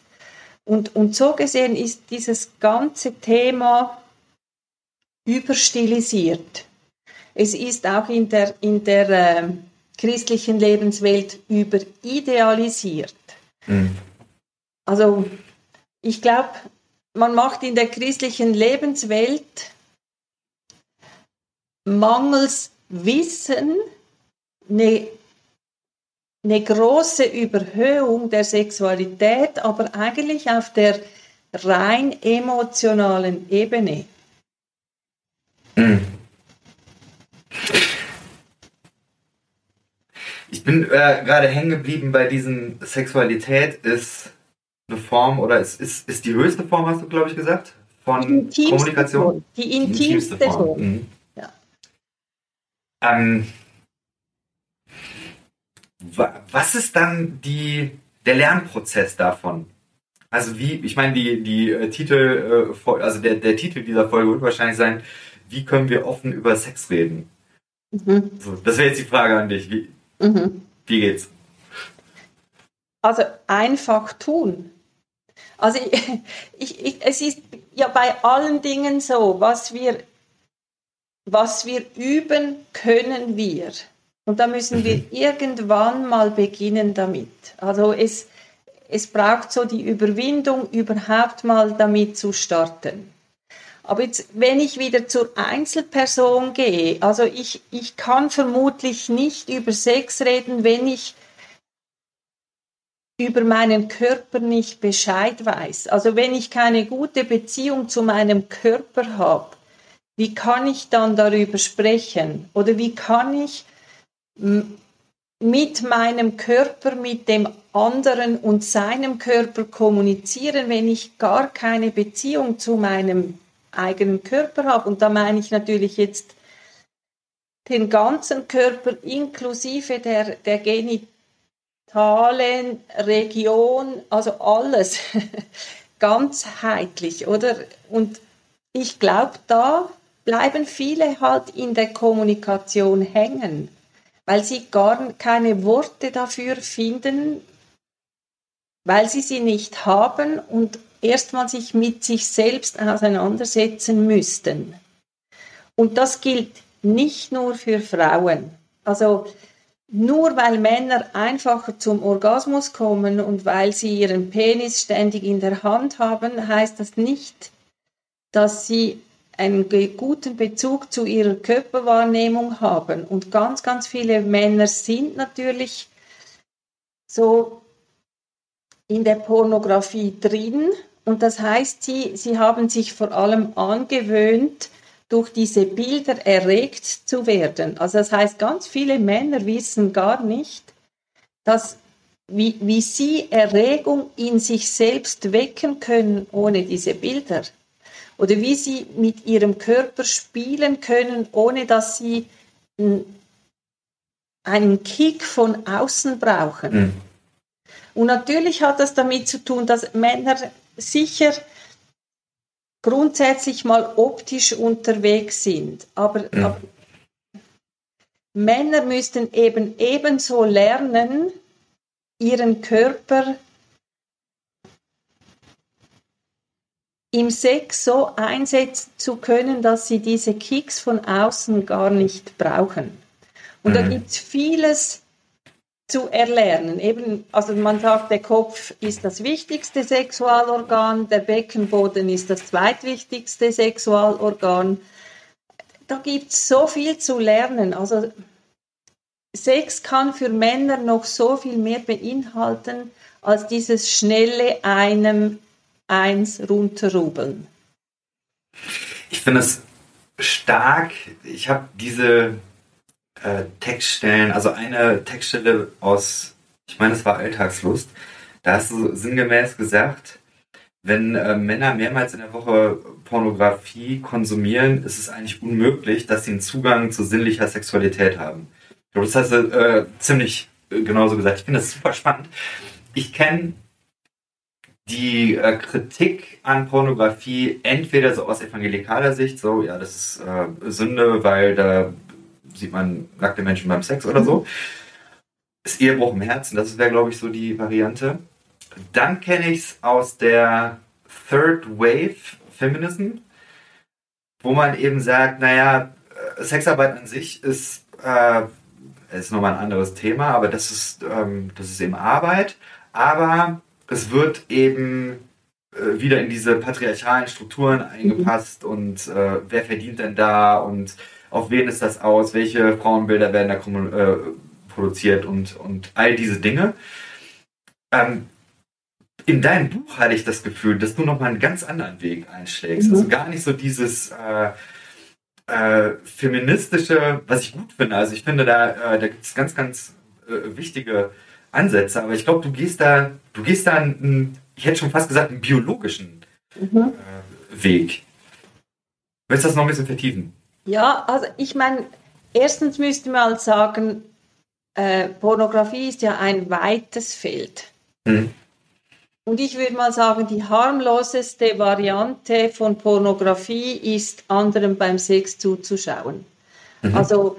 Und, und so gesehen ist dieses ganze Thema überstilisiert. Es ist auch in der, in der äh, christlichen Lebenswelt überidealisiert. Mhm. Also ich glaube, man macht in der christlichen Lebenswelt mangels Wissen eine, eine große Überhöhung der Sexualität, aber eigentlich auf der rein emotionalen Ebene. Mhm. Ich bin äh, gerade hängen geblieben bei diesem Sexualität ist eine Form oder ist, ist, ist die höchste Form, hast du, glaube ich, gesagt, von die Kommunikation? Form. Die intimste, Form. Form. Mhm. Ja. Ähm, was ist dann die, der Lernprozess davon? Also wie, ich meine, die, die äh, Titel, äh, also der, der Titel dieser Folge wird wahrscheinlich sein, wie können wir offen über Sex reden? Mhm. So, das wäre jetzt die Frage an dich. Wie, Mhm. Wie geht's? Also einfach tun. Also ich, ich, ich, es ist ja bei allen Dingen so, was wir, was wir üben, können wir. Und da müssen wir mhm. irgendwann mal beginnen damit. Also es, es braucht so die Überwindung, überhaupt mal damit zu starten. Aber jetzt, wenn ich wieder zur Einzelperson gehe, also ich, ich kann vermutlich nicht über Sex reden, wenn ich über meinen Körper nicht Bescheid weiß. Also wenn ich keine gute Beziehung zu meinem Körper habe, wie kann ich dann darüber sprechen? Oder wie kann ich mit meinem Körper, mit dem anderen und seinem Körper kommunizieren, wenn ich gar keine Beziehung zu meinem eigenen Körper habe. Und da meine ich natürlich jetzt den ganzen Körper inklusive der, der genitalen Region, also alles ganzheitlich, oder? Und ich glaube, da bleiben viele halt in der Kommunikation hängen, weil sie gar keine Worte dafür finden, weil sie sie nicht haben und erstmal sich mit sich selbst auseinandersetzen müssten. Und das gilt nicht nur für Frauen. Also nur weil Männer einfacher zum Orgasmus kommen und weil sie ihren Penis ständig in der Hand haben, heißt das nicht, dass sie einen guten Bezug zu ihrer Körperwahrnehmung haben. Und ganz, ganz viele Männer sind natürlich so in der Pornografie drin und das heißt, sie, sie haben sich vor allem angewöhnt, durch diese Bilder erregt zu werden. Also das heißt, ganz viele Männer wissen gar nicht, dass, wie, wie sie Erregung in sich selbst wecken können ohne diese Bilder. Oder wie sie mit ihrem Körper spielen können, ohne dass sie einen Kick von außen brauchen. Mhm. Und natürlich hat das damit zu tun, dass Männer sicher grundsätzlich mal optisch unterwegs sind, aber, ja. aber Männer müssten eben ebenso lernen, ihren Körper im Sex so einsetzen zu können, dass sie diese Kicks von außen gar nicht brauchen. Und mhm. da gibt es vieles zu erlernen. Eben, also man sagt, der Kopf ist das wichtigste Sexualorgan, der Beckenboden ist das zweitwichtigste Sexualorgan. Da gibt es so viel zu lernen. Also Sex kann für Männer noch so viel mehr beinhalten als dieses schnelle einem eins runterrubeln. Ich finde es stark. Ich habe diese äh, Textstellen, also eine Textstelle aus, ich meine, es war Alltagslust. Da hast du sinngemäß gesagt, wenn äh, Männer mehrmals in der Woche Pornografie konsumieren, ist es eigentlich unmöglich, dass sie einen Zugang zu sinnlicher Sexualität haben. Ich glaube, das hast du äh, ziemlich äh, genauso gesagt. Ich finde das super spannend. Ich kenne die äh, Kritik an Pornografie entweder so aus evangelikaler Sicht, so, ja, das ist äh, Sünde, weil da sieht man nackte Menschen beim Sex oder so. Ist Ehebruch im Herzen, das wäre, glaube ich, so die Variante. Dann kenne ich es aus der Third Wave Feminism, wo man eben sagt, naja, äh, Sexarbeit an sich ist, äh, ist nochmal ein anderes Thema, aber das ist, ähm, das ist eben Arbeit. Aber es wird eben äh, wieder in diese patriarchalen Strukturen eingepasst mhm. und äh, wer verdient denn da und auf wen ist das aus, welche Frauenbilder werden da äh, produziert und, und all diese Dinge. Ähm, in deinem Buch hatte ich das Gefühl, dass du nochmal einen ganz anderen Weg einschlägst. Mhm. Also gar nicht so dieses äh, äh, feministische, was ich gut finde. Also ich finde, da, äh, da gibt es ganz, ganz äh, wichtige Ansätze, aber ich glaube, du gehst da, du gehst da einen, ich hätte schon fast gesagt, einen biologischen mhm. Äh, Weg. Willst du das noch ein bisschen vertiefen? Ja, also ich meine, erstens müsste man halt sagen, äh, Pornografie ist ja ein weites Feld. Mhm. Und ich würde mal sagen, die harmloseste Variante von Pornografie ist, anderen beim Sex zuzuschauen. Mhm. Also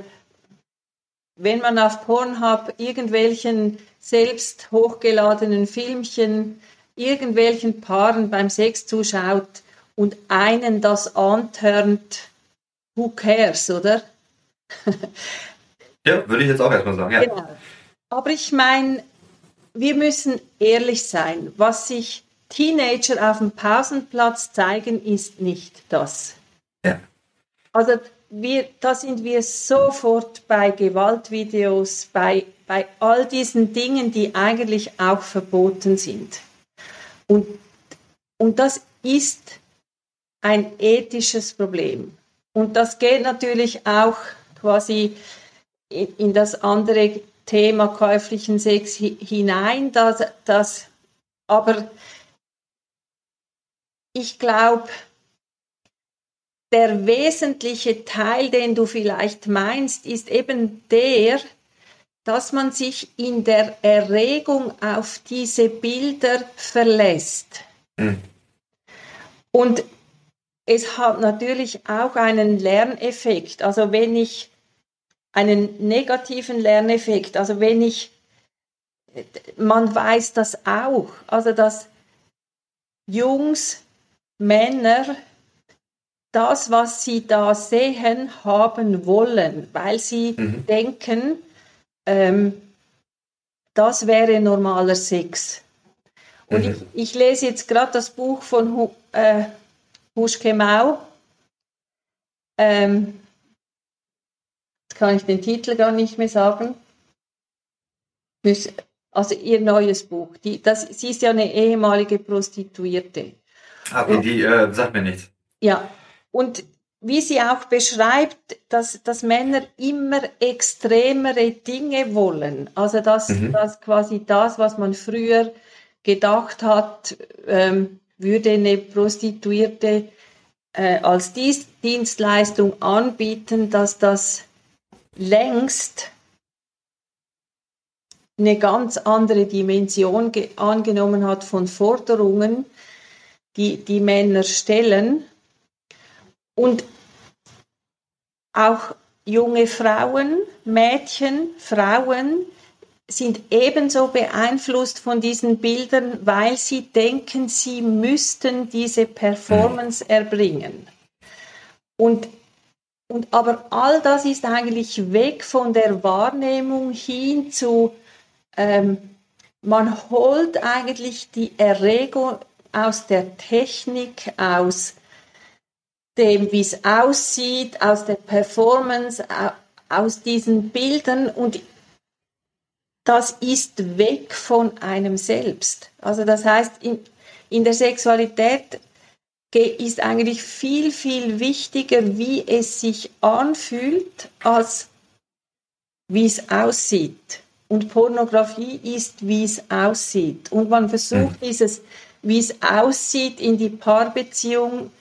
wenn man auf Pornhub irgendwelchen selbst hochgeladenen Filmchen, irgendwelchen Paaren beim Sex zuschaut und einen das antörnt, who cares, oder? ja, würde ich jetzt auch erstmal sagen, ja. Genau. Aber ich meine, wir müssen ehrlich sein. Was sich Teenager auf dem Pausenplatz zeigen, ist nicht das. Ja. Also wir, da sind wir sofort bei Gewaltvideos, bei, bei all diesen Dingen, die eigentlich auch verboten sind. Und, und das ist ein ethisches Problem. Und das geht natürlich auch quasi in, das andere Thema käuflichen Sex hinein, dass, dass, aber ich glaube, der wesentliche Teil, den du vielleicht meinst, ist eben der, dass man sich in der Erregung auf diese Bilder verlässt. Mhm. Und es hat natürlich auch einen Lerneffekt. Also wenn ich einen negativen Lerneffekt, also wenn ich, man weiß das auch, also dass Jungs, Männer das, was sie da sehen, haben wollen, weil sie mhm. denken, ähm, das wäre normaler Sex. Und mhm. ich, ich, lese jetzt gerade das Buch von äh, Huschke Mau. Ähm, jetzt kann ich den Titel gar nicht mehr sagen. Also ihr neues Buch. Die, das, sie ist ja eine ehemalige Prostituierte. Aber ah, die äh, sagt mir nichts. Ja, und wie sie auch beschreibt, dass, dass Männer immer extremere Dinge wollen. Also dass, mhm. dass quasi das, was man früher gedacht hat, ähm, würde eine Prostituierte äh, als Dienstleistung anbieten, dass das längst eine ganz andere Dimension angenommen hat von Forderungen, die die Männer stellen. Und auch junge Frauen, Mädchen, Frauen sind ebenso beeinflusst von diesen Bildern, weil sie denken, sie müssten diese Performance erbringen. Und, und aber all das ist eigentlich weg von der Wahrnehmung hin zu, ähm, man holt eigentlich die Erregung aus der Technik, aus dem, wie es aussieht, aus der Performance, aus diesen Bildern und das ist weg von einem selbst. Also das heißt, in, in der Sexualität ist eigentlich viel, viel wichtiger, wie es sich anfühlt, als wie es aussieht. Und Pornografie ist, wie es aussieht. Und man versucht mhm. dieses, wie es aussieht, in die Paarbeziehung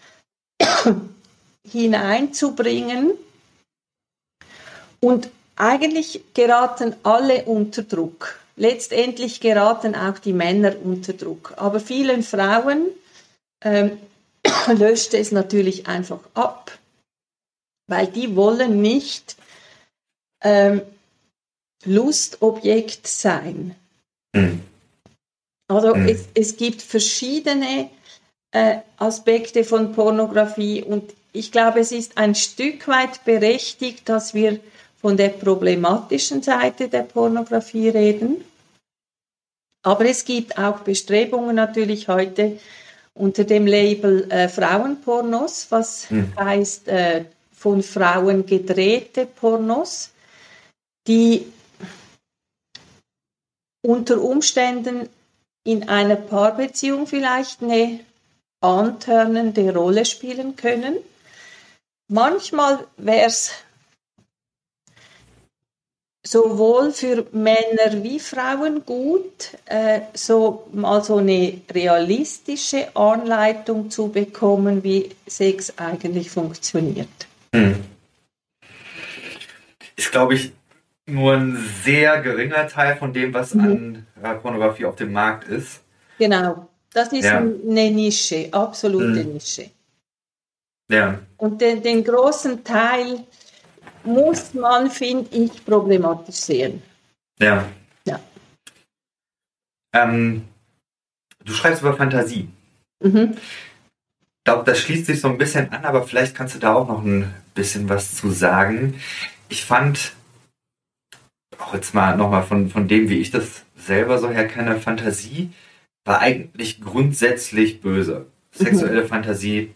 hineinzubringen. Und eigentlich geraten alle unter Druck. Letztendlich geraten auch die Männer unter Druck. Aber vielen Frauen ähm, löscht es natürlich einfach ab, weil die wollen nicht ähm, Lustobjekt sein. Mhm. Also mhm. Es, es gibt verschiedene äh, Aspekte von Pornografie und ich glaube, es ist ein Stück weit berechtigt, dass wir von der problematischen Seite der Pornografie reden. Aber es gibt auch Bestrebungen natürlich heute unter dem Label äh, Frauenpornos, was mhm. heißt äh, von Frauen gedrehte Pornos, die unter Umständen in einer Paarbeziehung vielleicht eine antörnende Rolle spielen können. Manchmal wäre es sowohl für Männer wie Frauen gut, äh, so mal so eine realistische Anleitung zu bekommen, wie Sex eigentlich funktioniert. Hm. Ist, glaube ich, nur ein sehr geringer Teil von dem, was mhm. an Pornografie auf dem Markt ist. Genau, das ist ja. eine Nische, absolute hm. Nische. Ja. Und den, den großen Teil muss man, finde ich, problematisch sehen. Ja. Ja. Ähm, du schreibst über Fantasie. Mhm. Ich glaube, das schließt sich so ein bisschen an, aber vielleicht kannst du da auch noch ein bisschen was zu sagen. Ich fand, auch jetzt mal nochmal von, von dem, wie ich das selber so herkenne, Fantasie war eigentlich grundsätzlich böse. Sexuelle mhm. Fantasie,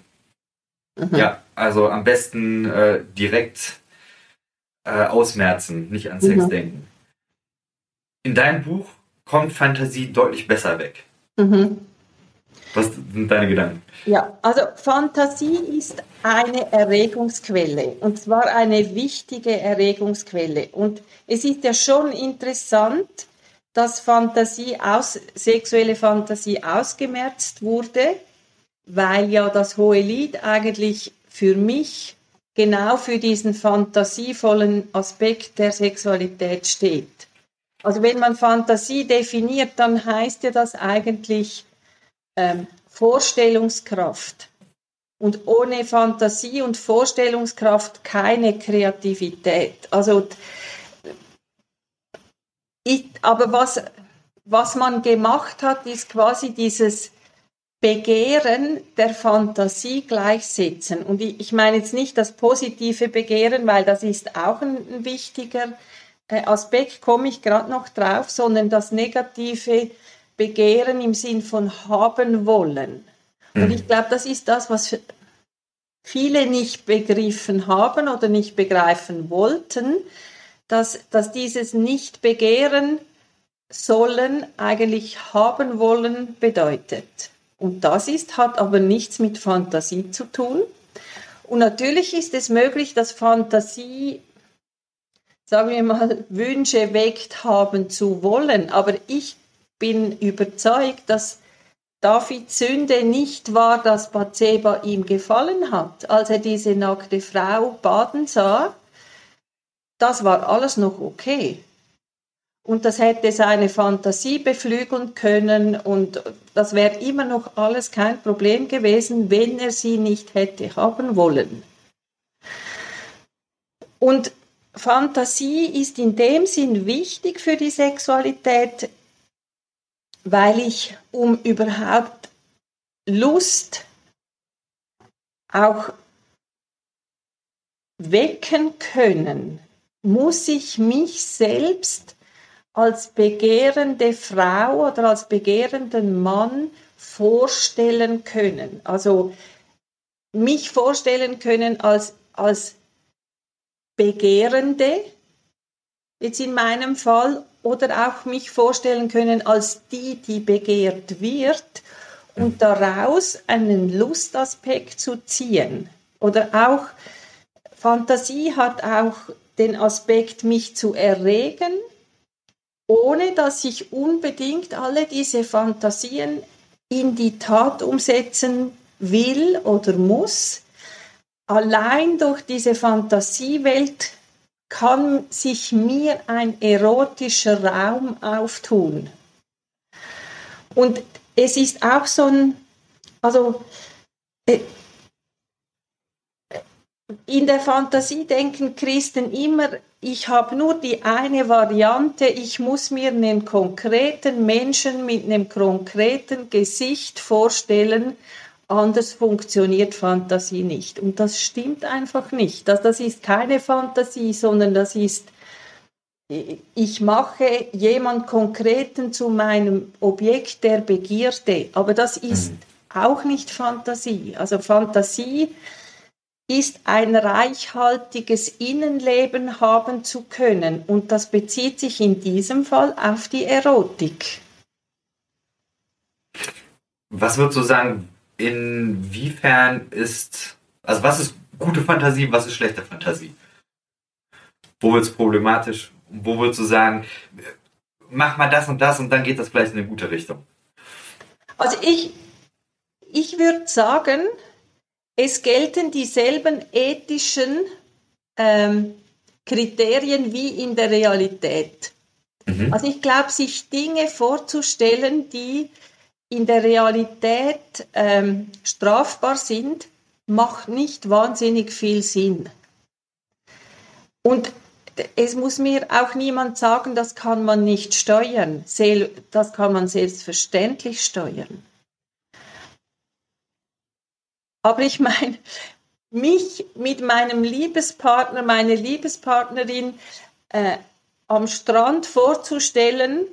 mhm. ja, also am besten äh, direkt äh, ausmerzen, nicht an Sex mhm. denken. In deinem Buch kommt Fantasie deutlich besser weg. Mhm. Was sind deine Gedanken? Ja, also Fantasie ist eine Erregungsquelle und zwar eine wichtige Erregungsquelle. Und es ist ja schon interessant, dass Fantasie aus, sexuelle Fantasie ausgemerzt wurde, weil ja das hohe Lied eigentlich für mich genau für diesen fantasievollen Aspekt der Sexualität steht. Also wenn man Fantasie definiert, dann heißt ja das eigentlich ähm, Vorstellungskraft. Und ohne Fantasie und Vorstellungskraft keine Kreativität. Also, ich, aber was, was man gemacht hat, ist quasi dieses Begehren der Fantasie gleichsetzen. Und ich meine jetzt nicht das positive Begehren, weil das ist auch ein, wichtiger äh, Aspekt, komme ich gerade noch drauf, sondern das negative Begehren im Sinn von haben wollen. Und mhm. ich glaube, das ist das, was viele nicht begriffen haben oder nicht begreifen wollten, dass, dass dieses Nicht-Begehren sollen eigentlich haben wollen bedeutet. Und das ist, hat aber nichts mit Fantasie zu tun. Und natürlich ist es möglich, dass Fantasie, sagen wir mal, Wünsche weckt haben zu wollen. Aber ich bin überzeugt, dass Davids Sünde nicht war, dass Bathseba ihm gefallen hat, als er diese nackte Frau baden sah. Das war alles noch okay. Und das hätte seine Fantasie beflügeln können und das wäre immer noch alles kein Problem gewesen, wenn er sie nicht hätte haben wollen. Und Fantasie ist in dem Sinn wichtig für die Sexualität, weil ich, um überhaupt Lust auch wecken können, muss ich mich selbst als begehrende Frau oder als begehrenden Mann vorstellen können. Also mich vorstellen können als, als Begehrende, jetzt in meinem Fall, oder auch mich vorstellen können als die, die begehrt wird und daraus einen Lustaspekt zu ziehen. Oder auch Fantasie hat auch den Aspekt, mich zu erregen, ohne dass ich unbedingt alle diese Fantasien in die Tat umsetzen will oder muss. Allein durch diese Fantasiewelt kann sich mir ein erotischer Raum auftun. Und es ist auch so ein, also äh, in der Fantasie denken Christen immer, ich habe nur die eine Variante, ich muss mir einen konkreten Menschen mit einem konkreten Gesicht vorstellen, anders funktioniert Fantasie nicht. Und das stimmt einfach nicht. Das, das ist keine Fantasie, sondern das ist, ich mache jemand Konkreten zu meinem Objekt der Begierde, aber das ist mhm. auch nicht Fantasie. Also Fantasie ist ein reichhaltiges Innenleben haben zu können. Und das bezieht sich in diesem Fall auf die Erotik. Was würdest du sagen, inwiefern ist, also was ist gute Fantasie, was ist schlechte Fantasie? Wo wird es problematisch? Wo würdest du sagen, mach mal das und das und dann geht das vielleicht in eine gute Richtung? Also ich, ich würde sagen, es gelten dieselben ethischen ähm, Kriterien wie in der Realität. Mhm. Also ich glaube, sich Dinge vorzustellen, die in der Realität ähm, strafbar sind, macht nicht wahnsinnig viel Sinn. Und es muss mir auch niemand sagen, das kann man nicht steuern. Das kann man selbstverständlich steuern. Aber ich meine, mich mit meinem Liebespartner, meine Liebespartnerin äh, am Strand vorzustellen,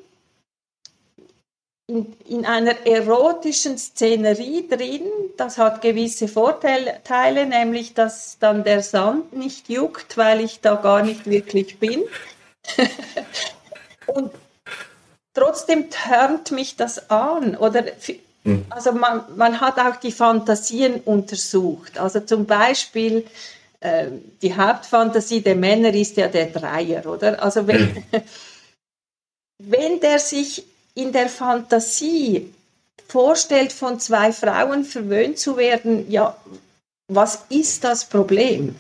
in, in, einer erotischen Szenerie drin, das hat gewisse Vorteile, nämlich dass dann der Sand nicht juckt, weil ich da gar nicht wirklich bin. Und trotzdem turnt mich das an. Oder hm. Also man, man hat auch die Fantasien untersucht. Also zum Beispiel äh, die Hauptfantasie der Männer ist ja der Dreier, oder? Also wenn, wenn der sich in der Fantasie vorstellt, von zwei Frauen verwöhnt zu werden, ja, was ist das Problem?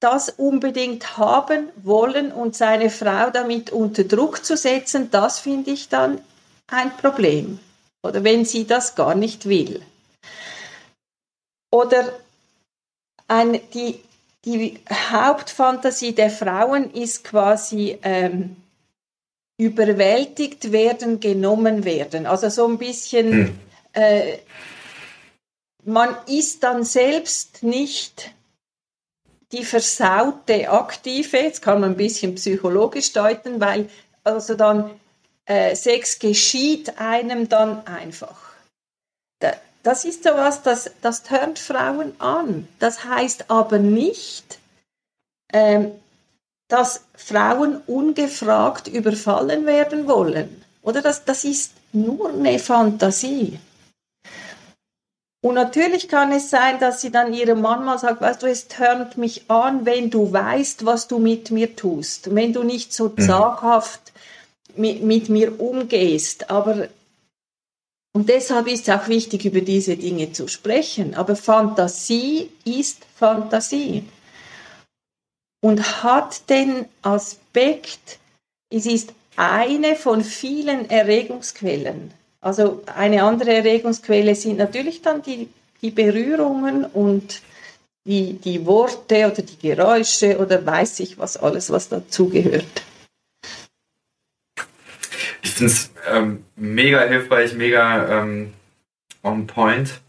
Das unbedingt haben wollen und seine Frau damit unter Druck zu setzen, das finde ich dann ein Problem. Oder wenn sie das gar nicht will. Oder ein, die, die Hauptfantasie der Frauen ist quasi ähm, überwältigt werden, genommen werden. Also so ein bisschen, hm. äh, man ist dann selbst nicht die versaute Aktive, jetzt kann man ein bisschen psychologisch deuten, weil also dann äh, Sex geschieht einem dann einfach. Da, das ist sowas, das, das turnt Frauen an. Das heißt aber nicht, ähm, dass Frauen ungefragt überfallen werden wollen. Oder das, das ist nur eine Fantasie. Und natürlich kann es sein, dass sie dann ihrem Mann mal sagt, weißt du, es tönt mich an, wenn du weißt, was du mit mir tust, wenn du nicht so mhm. zaghaft mit, mit mir umgehst. Aber und deshalb ist es auch wichtig, über diese Dinge zu sprechen. Aber Fantasie ist Fantasie und hat den Aspekt, es ist eine von vielen Erregungsquellen. Also eine andere Erregungsquelle sind natürlich dann die, die Berührungen und die, die Worte oder die Geräusche oder weiß ich was alles, was dazugehört. Ich finde es ähm, mega hilfreich, mega ähm, on point.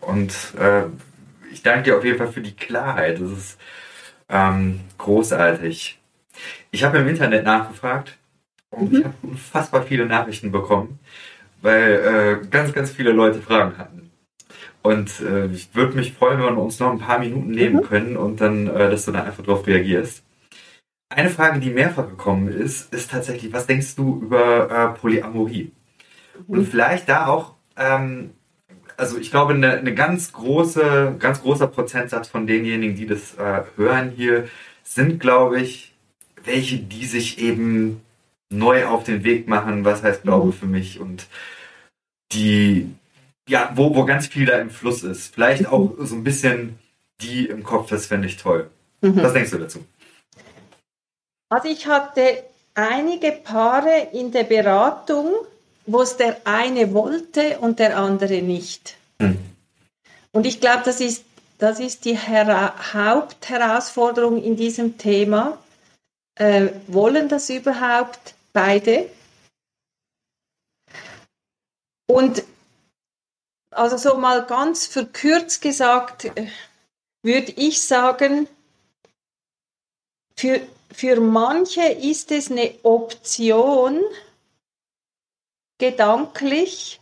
Und äh, ich danke dir auf jeden Fall für die Klarheit. Das ist ähm, großartig. Ich habe im Internet nachgefragt und mhm. ich habe unfassbar viele Nachrichten bekommen, weil äh, ganz, ganz viele Leute Fragen hatten. Und äh, ich würde mich freuen, wenn wir uns noch ein paar Minuten nehmen mhm. können und dann, äh, dass du dann einfach darauf reagierst. Eine Frage, die mehrfach gekommen ist, ist tatsächlich, was denkst du über äh, Polyamorie? Mhm. Und vielleicht da auch, ähm, also ich glaube, eine, eine, ganz große, ganz großer Prozentsatz von denjenigen, die das äh, hören hier, sind, glaube ich, welche, die sich eben neu auf den Weg machen, was heißt Glaube mhm. für mich und die, ja, wo, wo ganz viel da im Fluss ist. Vielleicht auch so ein bisschen die im Kopf, das fände ich toll. Mhm. Was denkst du dazu? Also ich hatte einige Paare in der Beratung, wo es der eine wollte und der andere nicht. Hm. Und ich glaube, das ist, das ist die Hera Hauptherausforderung in diesem Thema. Äh, wollen das überhaupt beide? Und also so mal ganz verkürzt gesagt, äh, würde ich sagen, für, für manche ist es eine Option, gedanklich,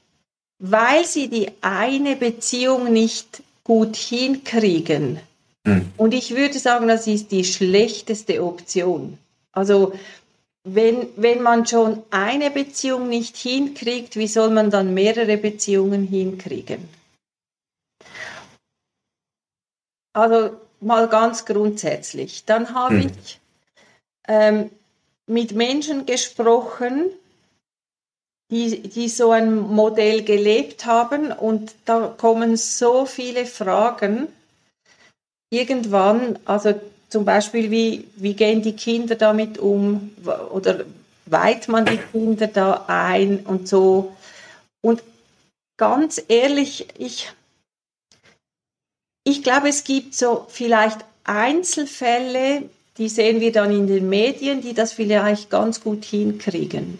weil sie die eine Beziehung nicht gut hinkriegen. Hm. Und ich würde sagen, das ist die schlechteste Option. Also wenn, wenn man schon eine Beziehung nicht hinkriegt, wie soll man dann mehrere Beziehungen hinkriegen? Also mal ganz grundsätzlich. Dann habe hm. ich ähm, mit Menschen gesprochen, die, die so ein Modell gelebt haben und da kommen so viele Fragen. Irgendwann, also zum Beispiel, wie, wie gehen die Kinder damit um oder weiht man die Kinder da ein und so. Und ganz ehrlich, ich, ich glaube, es gibt so vielleicht Einzelfälle, die sehen wir dann in den Medien, die das vielleicht ganz gut hinkriegen.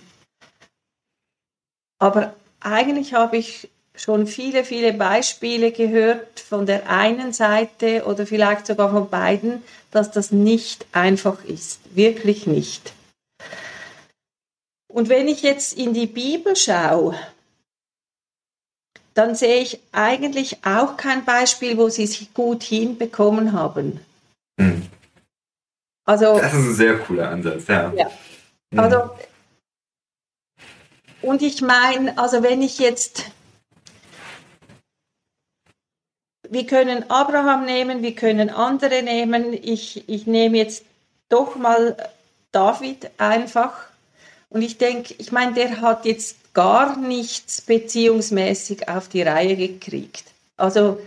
Aber eigentlich habe ich schon viele, viele Beispiele gehört von der einen Seite oder vielleicht sogar von beiden, dass das nicht einfach ist. Wirklich nicht. Und wenn ich jetzt in die Bibel schaue, dann sehe ich eigentlich auch kein Beispiel, wo sie sich gut hinbekommen haben. Hm. Also, das ist ein sehr cooler Ansatz, ja. ja. Mhm. Also, und ich meine, also wenn ich jetzt, wir können Abraham nehmen, wir können andere nehmen, ich, ich nehme jetzt doch mal David einfach. Und ich denke, ich meine, der hat jetzt gar nichts beziehungsmäßig auf die Reihe gekriegt. Also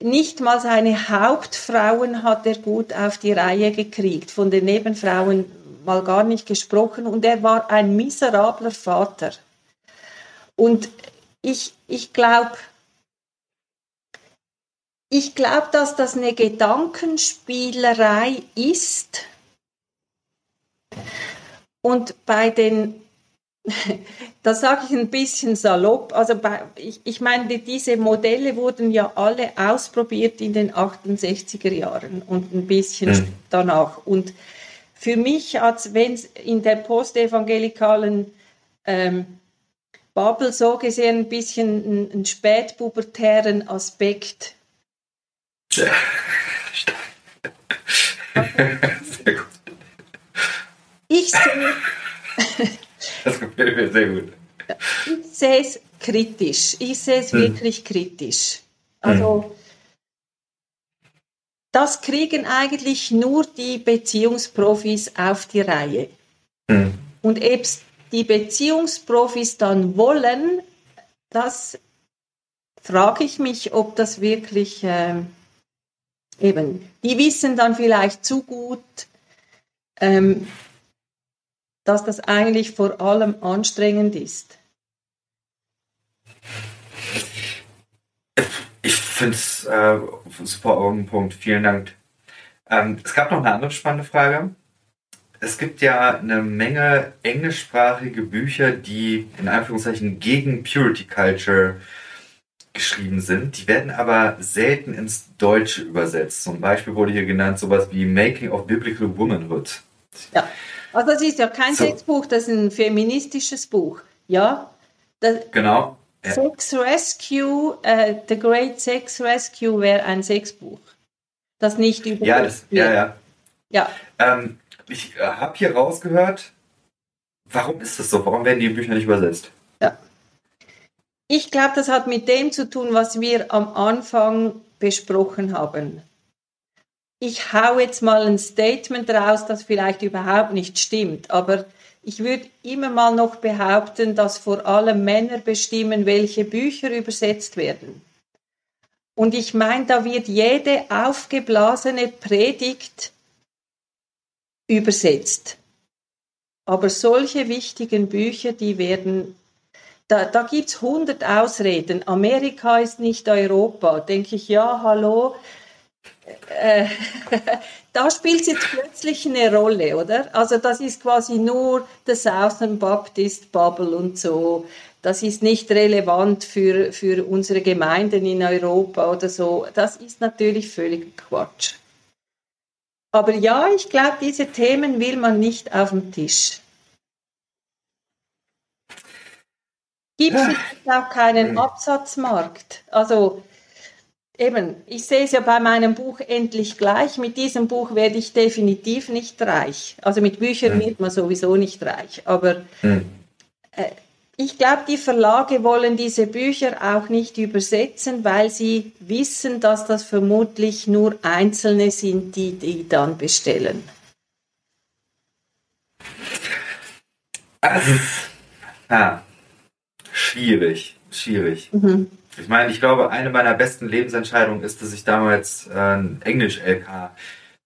nicht mal seine Hauptfrauen hat er gut auf die Reihe gekriegt, von den Nebenfrauen mal gar nicht gesprochen und er war ein miserabler Vater. Und ich, ich glaube, ich glaube, dass das eine Gedankenspielerei ist. Und bei den das sage ich ein bisschen salopp. Also bei, ich, ich meine, diese Modelle wurden ja alle ausprobiert in den 68er Jahren und ein bisschen mhm. danach. Und für mich, als wenn es in der postevangelikalen ähm, Bubble so gesehen ein bisschen einen spätpubertären Aspekt. Ja. Sehr gut. Ich sehe Das gefällt mir sehr gut. Ich sehe es kritisch. Ich sehe es hm. wirklich kritisch. Also, hm. das kriegen eigentlich nur die Beziehungsprofis auf die Reihe. Hm. Und ob die Beziehungsprofis dann wollen, das frage ich mich, ob das wirklich äh, eben, die wissen dann vielleicht zu gut, ähm, dass das eigentlich vor allem anstrengend ist? Ich finde es äh, super auf den Punkt. Vielen Dank. Ähm, es gab noch eine andere spannende Frage. Es gibt ja eine Menge englischsprachige Bücher, die in Anführungszeichen gegen Purity Culture geschrieben sind. Die werden aber selten ins Deutsche übersetzt. Zum Beispiel wurde hier genannt sowas wie Making of Biblical Womanhood. Ja, also das ist ja kein so. Sexbuch, das ist ein feministisches Buch. Ja. Das genau. Ja. Sex Rescue, uh, The Great Sex Rescue wäre ein Sexbuch, das nicht übersetzt ja, das, wird. Ja, ja. ja. Ähm, ich äh, habe hier rausgehört, warum ist das so? Warum werden die Bücher nicht übersetzt? Ja. Ich glaube, das hat mit dem zu tun, was wir am Anfang besprochen haben. Ich hau jetzt mal ein Statement raus, das vielleicht überhaupt nicht stimmt, aber ich würde immer mal noch behaupten, dass vor allem Männer bestimmen, welche Bücher übersetzt werden. Und ich meine, da wird jede aufgeblasene Predigt übersetzt. Aber solche wichtigen Bücher, die werden, da, da gibt es hundert Ausreden. Amerika ist nicht Europa. Denke ich, ja, hallo. Äh, da spielt es jetzt plötzlich eine Rolle, oder? Also das ist quasi nur der Southern Baptist Bubble und so. Das ist nicht relevant für, für unsere Gemeinden in Europa oder so. Das ist natürlich völlig Quatsch. Aber ja, ich glaube, diese Themen will man nicht auf dem Tisch. Gibt es auch keinen Absatzmarkt? Also eben, ich sehe es ja bei meinem Buch endlich gleich. Mit diesem Buch werde ich definitiv nicht reich. Also mit Büchern wird man sowieso nicht reich. Aber äh, ich glaube, die Verlage wollen diese Bücher auch nicht übersetzen, weil sie wissen, dass das vermutlich nur Einzelne sind, die die dann bestellen. Ah, schwierig, schwierig. Mhm. Ich meine, ich glaube, eine meiner besten Lebensentscheidungen ist, dass ich damals äh, ein Englisch-LK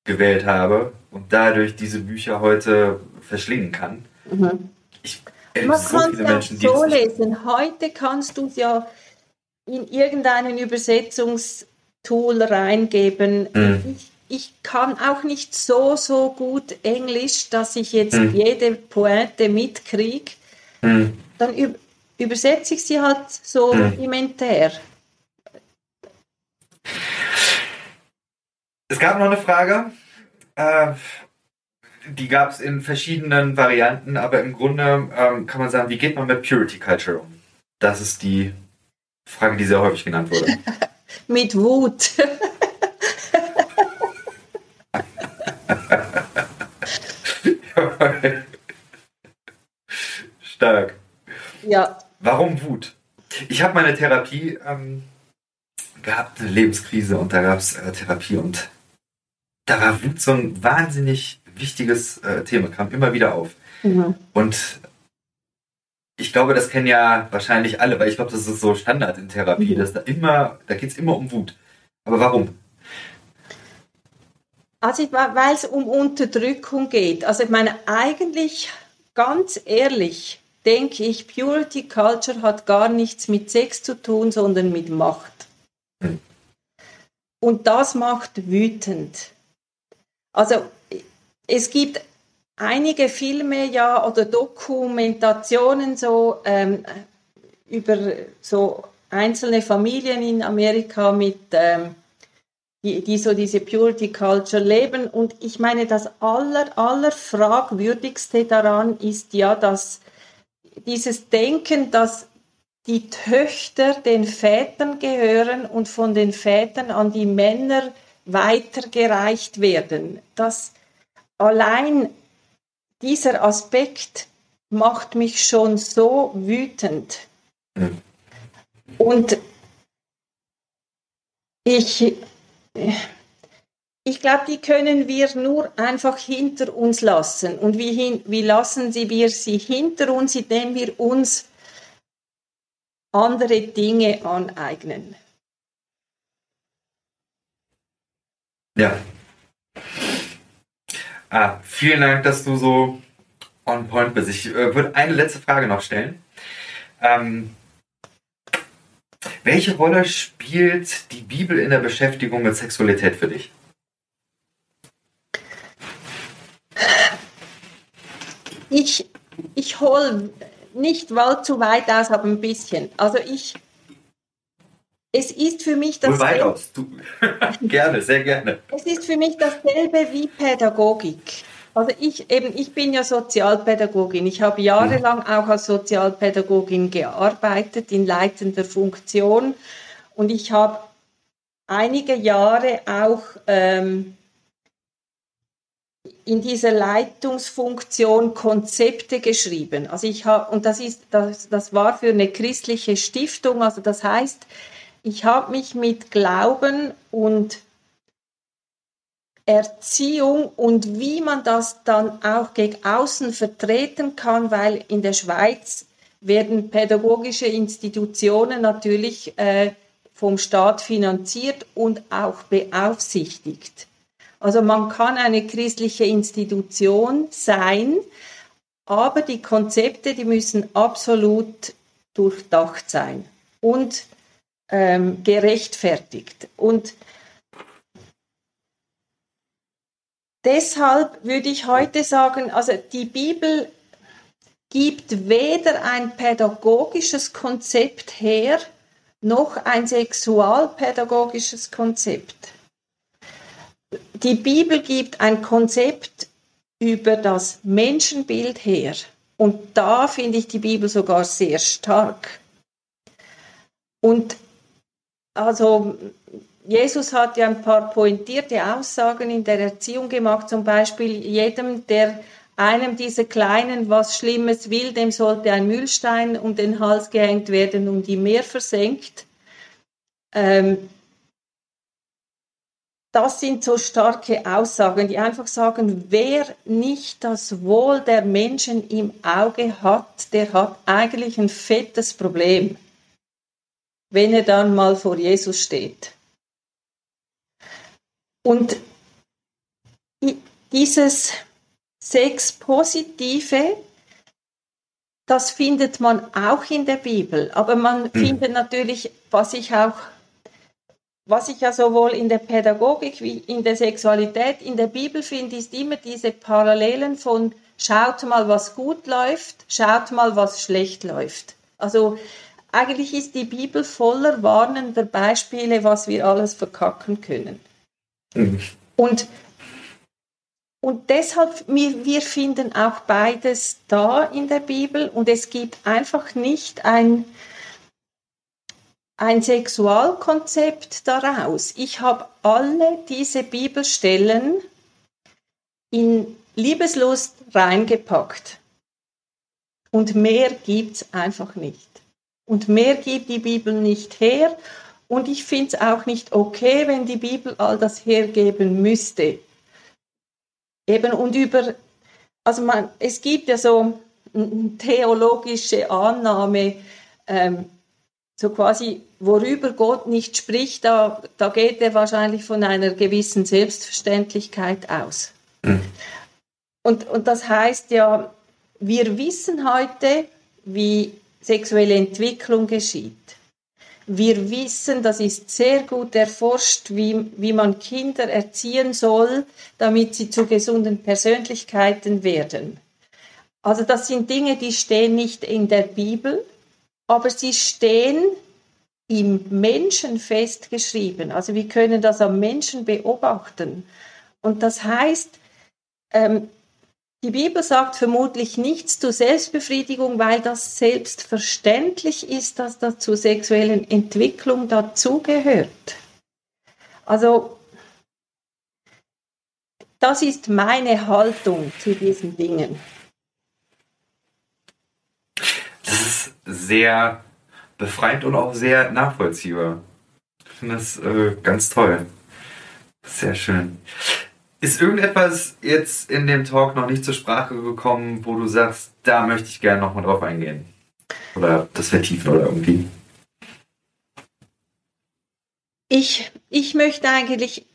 gewählt habe und dadurch diese Bücher heute verschlingen kann. Mhm. Ich man so kann es ja so lesen. Heute kannst du es ja in irgendeinen Übersetzungstool reingeben. Mhm. Ich, ich, kann auch nicht so, so gut Englisch, dass ich jetzt mhm. jede Pointe mitkriege. Mhm. Dann übersetze ich sie halt so rudimentär. Mhm. Es gab noch eine Frage. Äh, die gab es in verschiedenen Varianten, aber im Grunde ähm, kann man sagen, wie geht man mit Purity Culture um? Das ist die Frage, die sehr häufig genannt wurde. mit Wut. Stark. Ja. Warum Wut? Ich habe meine Therapie ähm, gehabt, eine Lebenskrise, und da gab es äh, Therapie und da war Wut so ein wahnsinnig wichtiges äh, Thema, kam immer wieder auf. Mhm. Und ich glaube, das kennen ja wahrscheinlich alle, weil ich glaube, das ist so Standard in Therapie, mhm. dass da immer, da geht es immer um Wut. Aber warum? Also, weil es um Unterdrückung geht. Also, ich meine, eigentlich, ganz ehrlich, denke ich, Purity Culture hat gar nichts mit Sex zu tun, sondern mit Macht. Und das macht wütend. Also, es gibt einige Filme ja oder Dokumentationen so ähm, über so einzelne Familien in Amerika mit ähm, die, die so diese Purity Culture leben und ich meine das aller aller fragwürdigste daran ist ja dass dieses Denken dass die Töchter den Vätern gehören und von den Vätern an die Männer weitergereicht werden. Das allein dieser Aspekt macht mich schon so wütend. Und ich, ich glaube, die können wir nur einfach hinter uns lassen. Und wie, hin, wie lassen sie wir sie hinter uns, indem wir uns andere Dinge aneignen? Ja, Ah, vielen Dank, dass du so on point bist. Ich äh, würde eine letzte Frage noch stellen. Ähm, Welche Rolle spielt die Bibel in der Beschäftigung mit Sexualität für dich? Ich, ich hole nicht zu weit aus, aber ein bisschen. Also ich, es ist für mich das. weit aus. Du, gerne, sehr gerne. Es ist für mich dasselbe wie Pädagogik. Also ich eben, ich bin ja Sozialpädagogin. Ich habe jahrelang mhm. auch als Sozialpädagogin gearbeitet in leitender Funktion und ich habe einige Jahre auch ähm, in dieser Leitungsfunktion Konzepte geschrieben. Also ich habe und das ist das, das war für eine christliche Stiftung. Also das heißt, ich habe mich mit Glauben und Erziehung und wie man das dann auch gegen außen vertreten kann, weil in der Schweiz werden pädagogische Institutionen natürlich äh, vom Staat finanziert und auch beaufsichtigt. Also man kann eine christliche Institution sein, aber die Konzepte, die müssen absolut durchdacht sein und ähm, gerechtfertigt. Und Deshalb würde ich heute sagen, also die Bibel gibt weder ein pädagogisches Konzept her, noch ein sexualpädagogisches Konzept. Die Bibel gibt ein Konzept über das Menschenbild her. Und da finde ich die Bibel sogar sehr stark. Und also Jesus hat ja ein paar pointierte Aussagen in der Erziehung gemacht, zum Beispiel jedem, der einem dieser Kleinen was Schlimmes will, dem sollte ein Mühlstein um den Hals gehängt werden und die Meer versenkt. Ähm, das sind so starke Aussagen, die einfach sagen, wer nicht das Wohl der Menschen im Auge hat, der hat eigentlich ein fettes Problem, wenn er dann mal vor Jesus steht. Und dieses Sex-Positive, das findet man auch in der Bibel, aber man mhm. findet natürlich, was ich auch, was ich ja sowohl in der Pädagogik wie in der Sexualität in der Bibel finde, ist immer diese Parallelen von schaut mal, was gut läuft, schaut mal, was schlecht läuft. Also eigentlich ist die Bibel voller warnender Beispiele, was wir alles verkacken können. Mhm. Und, und deshalb, wir, wir finden auch beides da in der Bibel und es gibt einfach nicht ein, ein Sexualkonzept daraus. Ich habe alle diese Bibelstellen in Liebeslust reingepackt. Und mehr gibt es einfach nicht. Und mehr gibt die Bibel nicht her. Und ich finde es auch nicht okay, wenn die Bibel all das hergeben müsste. Eben und über, also man, es gibt ja so eine theologische Annahme, ähm, so quasi, worüber Gott nicht spricht, da, da geht er wahrscheinlich von einer gewissen Selbstverständlichkeit aus. Mhm. Und, und das heißt ja, wir wissen heute, wie sexuelle Entwicklung geschieht. Wir wissen, das ist sehr gut erforscht, wie, wie man Kinder erziehen soll, damit sie zu gesunden Persönlichkeiten werden. Also das sind Dinge, die stehen nicht in der Bibel, aber sie stehen im Menschen festgeschrieben. Also wir können das am Menschen beobachten. Und das heißt, ähm, die Bibel sagt vermutlich nichts zur Selbstbefriedigung, weil das selbstverständlich ist, dass das zur sexuellen Entwicklung dazugehört. Also, das ist meine Haltung zu diesen Dingen. Das ist sehr befreiend und auch sehr nachvollziehbar. Ich finde das äh, ganz toll. Sehr schön. Ist irgendetwas jetzt in dem Talk noch nicht zur Sprache gekommen, wo du sagst, da möchte ich gerne nochmal drauf eingehen? Oder das vertiefen oder irgendwie? Ich, ich möchte eigentlich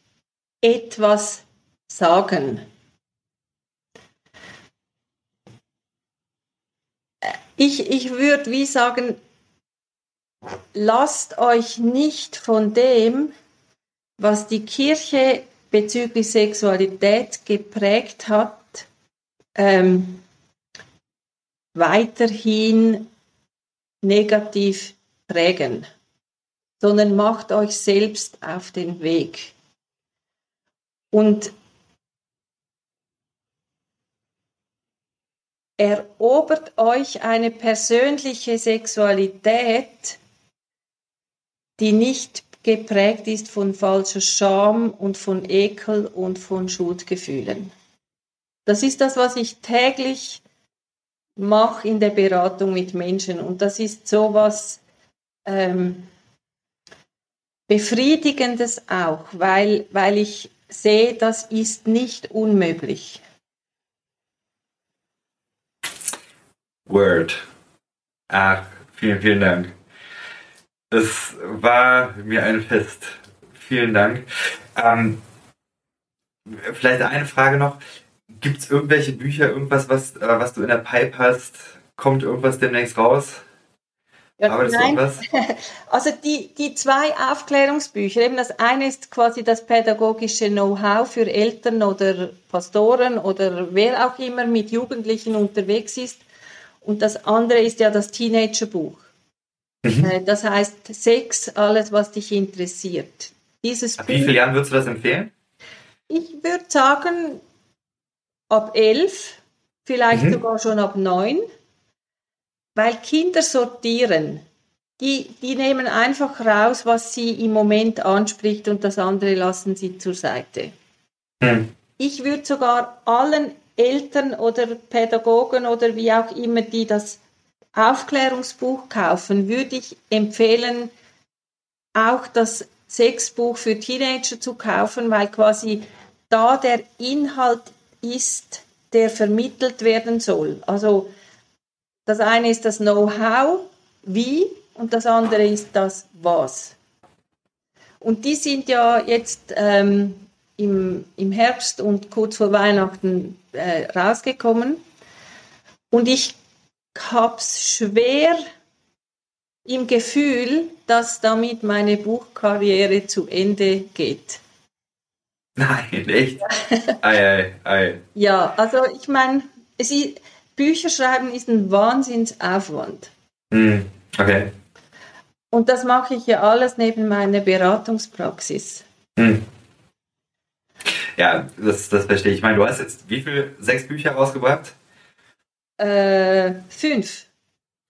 etwas sagen. Ich, ich würde wie sagen, lasst euch nicht von dem, was die Kirche bezüglich Sexualität geprägt hat, ähm, weiterhin negativ prägen, sondern macht euch selbst auf den Weg. Und erobert euch eine persönliche Sexualität, die nicht geprägt ist von falscher Scham und von Ekel und von Schuldgefühlen. Das ist das, was ich täglich mache in der Beratung mit Menschen. Und das ist so was ähm, Befriedigendes auch, weil, weil ich sehe, das ist nicht unmöglich. Word. Ach, vielen, vielen Dank. Es war mir ein Fest. Vielen Dank. Ähm, vielleicht eine Frage noch. Gibt es irgendwelche Bücher, irgendwas, was, äh, was du in der Pipe hast? Kommt irgendwas demnächst raus? Ja, nein. Also die, die zwei Aufklärungsbücher, eben das eine ist quasi das pädagogische Know-how für Eltern oder Pastoren oder wer auch immer mit Jugendlichen unterwegs ist. Und das andere ist ja das Teenagerbuch. Mhm. Äh, das heißt Sex, alles, was dich interessiert. Dieses Ab wie vielen Jahren würdest du das empfehlen? Ich würde sagen, ab elf, vielleicht mhm. sogar schon ab neun, weil Kinder sortieren. Die, die nehmen einfach raus, was sie im Moment anspricht und das andere lassen sie zur Seite. Mhm. Ich würde sogar allen Eltern oder Pädagogen oder wie auch immer, die das Aufklärungsbuch kaufen, würde ich empfehlen, auch das Sexbuch für Teenager zu kaufen, weil quasi da der Inhalt ist, der vermittelt werden soll. Also das eine ist das Know-how, wie, und das andere ist das Was. Und die sind ja jetzt ähm, im, im Herbst und kurz vor Weihnachten äh, rausgekommen. Und ich habe es schwer im Gefühl, dass damit meine Buchkarriere zu Ende geht. Nein, echt? ei, ei, ei. Ja, also ich meine, Bücher schreiben ist ein Wahnsinnsaufwand. Mm, okay. Und das mache ich ja alles neben meiner Beratungspraxis. Mm. Ja, das, das verstehe ich. Ich meine, du hast jetzt wie viele? Sechs Bücher rausgebracht? Äh, fünf.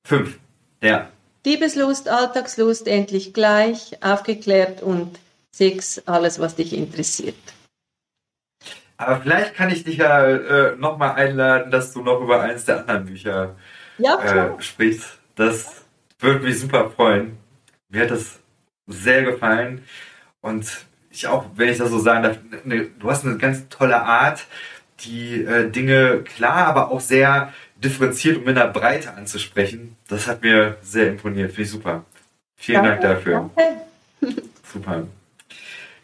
Fünf, ja. Liebeslust, Alltagslust, endlich gleich, aufgeklärt und sechs, alles, was dich interessiert. Aber vielleicht kann ich dich ja äh, nochmal einladen, dass du noch über eins der anderen Bücher ja, äh, sprichst. Das würde mich super freuen. Mir hat das sehr gefallen. Und ich auch, wenn ich das so sagen darf, ne, du hast eine ganz tolle Art, die äh, Dinge klar, aber auch sehr differenziert und mit einer Breite anzusprechen. Das hat mir sehr imponiert. Finde ich super. Vielen danke, Dank dafür. Danke. Super.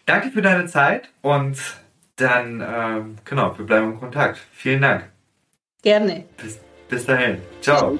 Danke für deine Zeit und dann, ähm, genau, wir bleiben in Kontakt. Vielen Dank. Gerne. Bis, bis dahin. Ciao.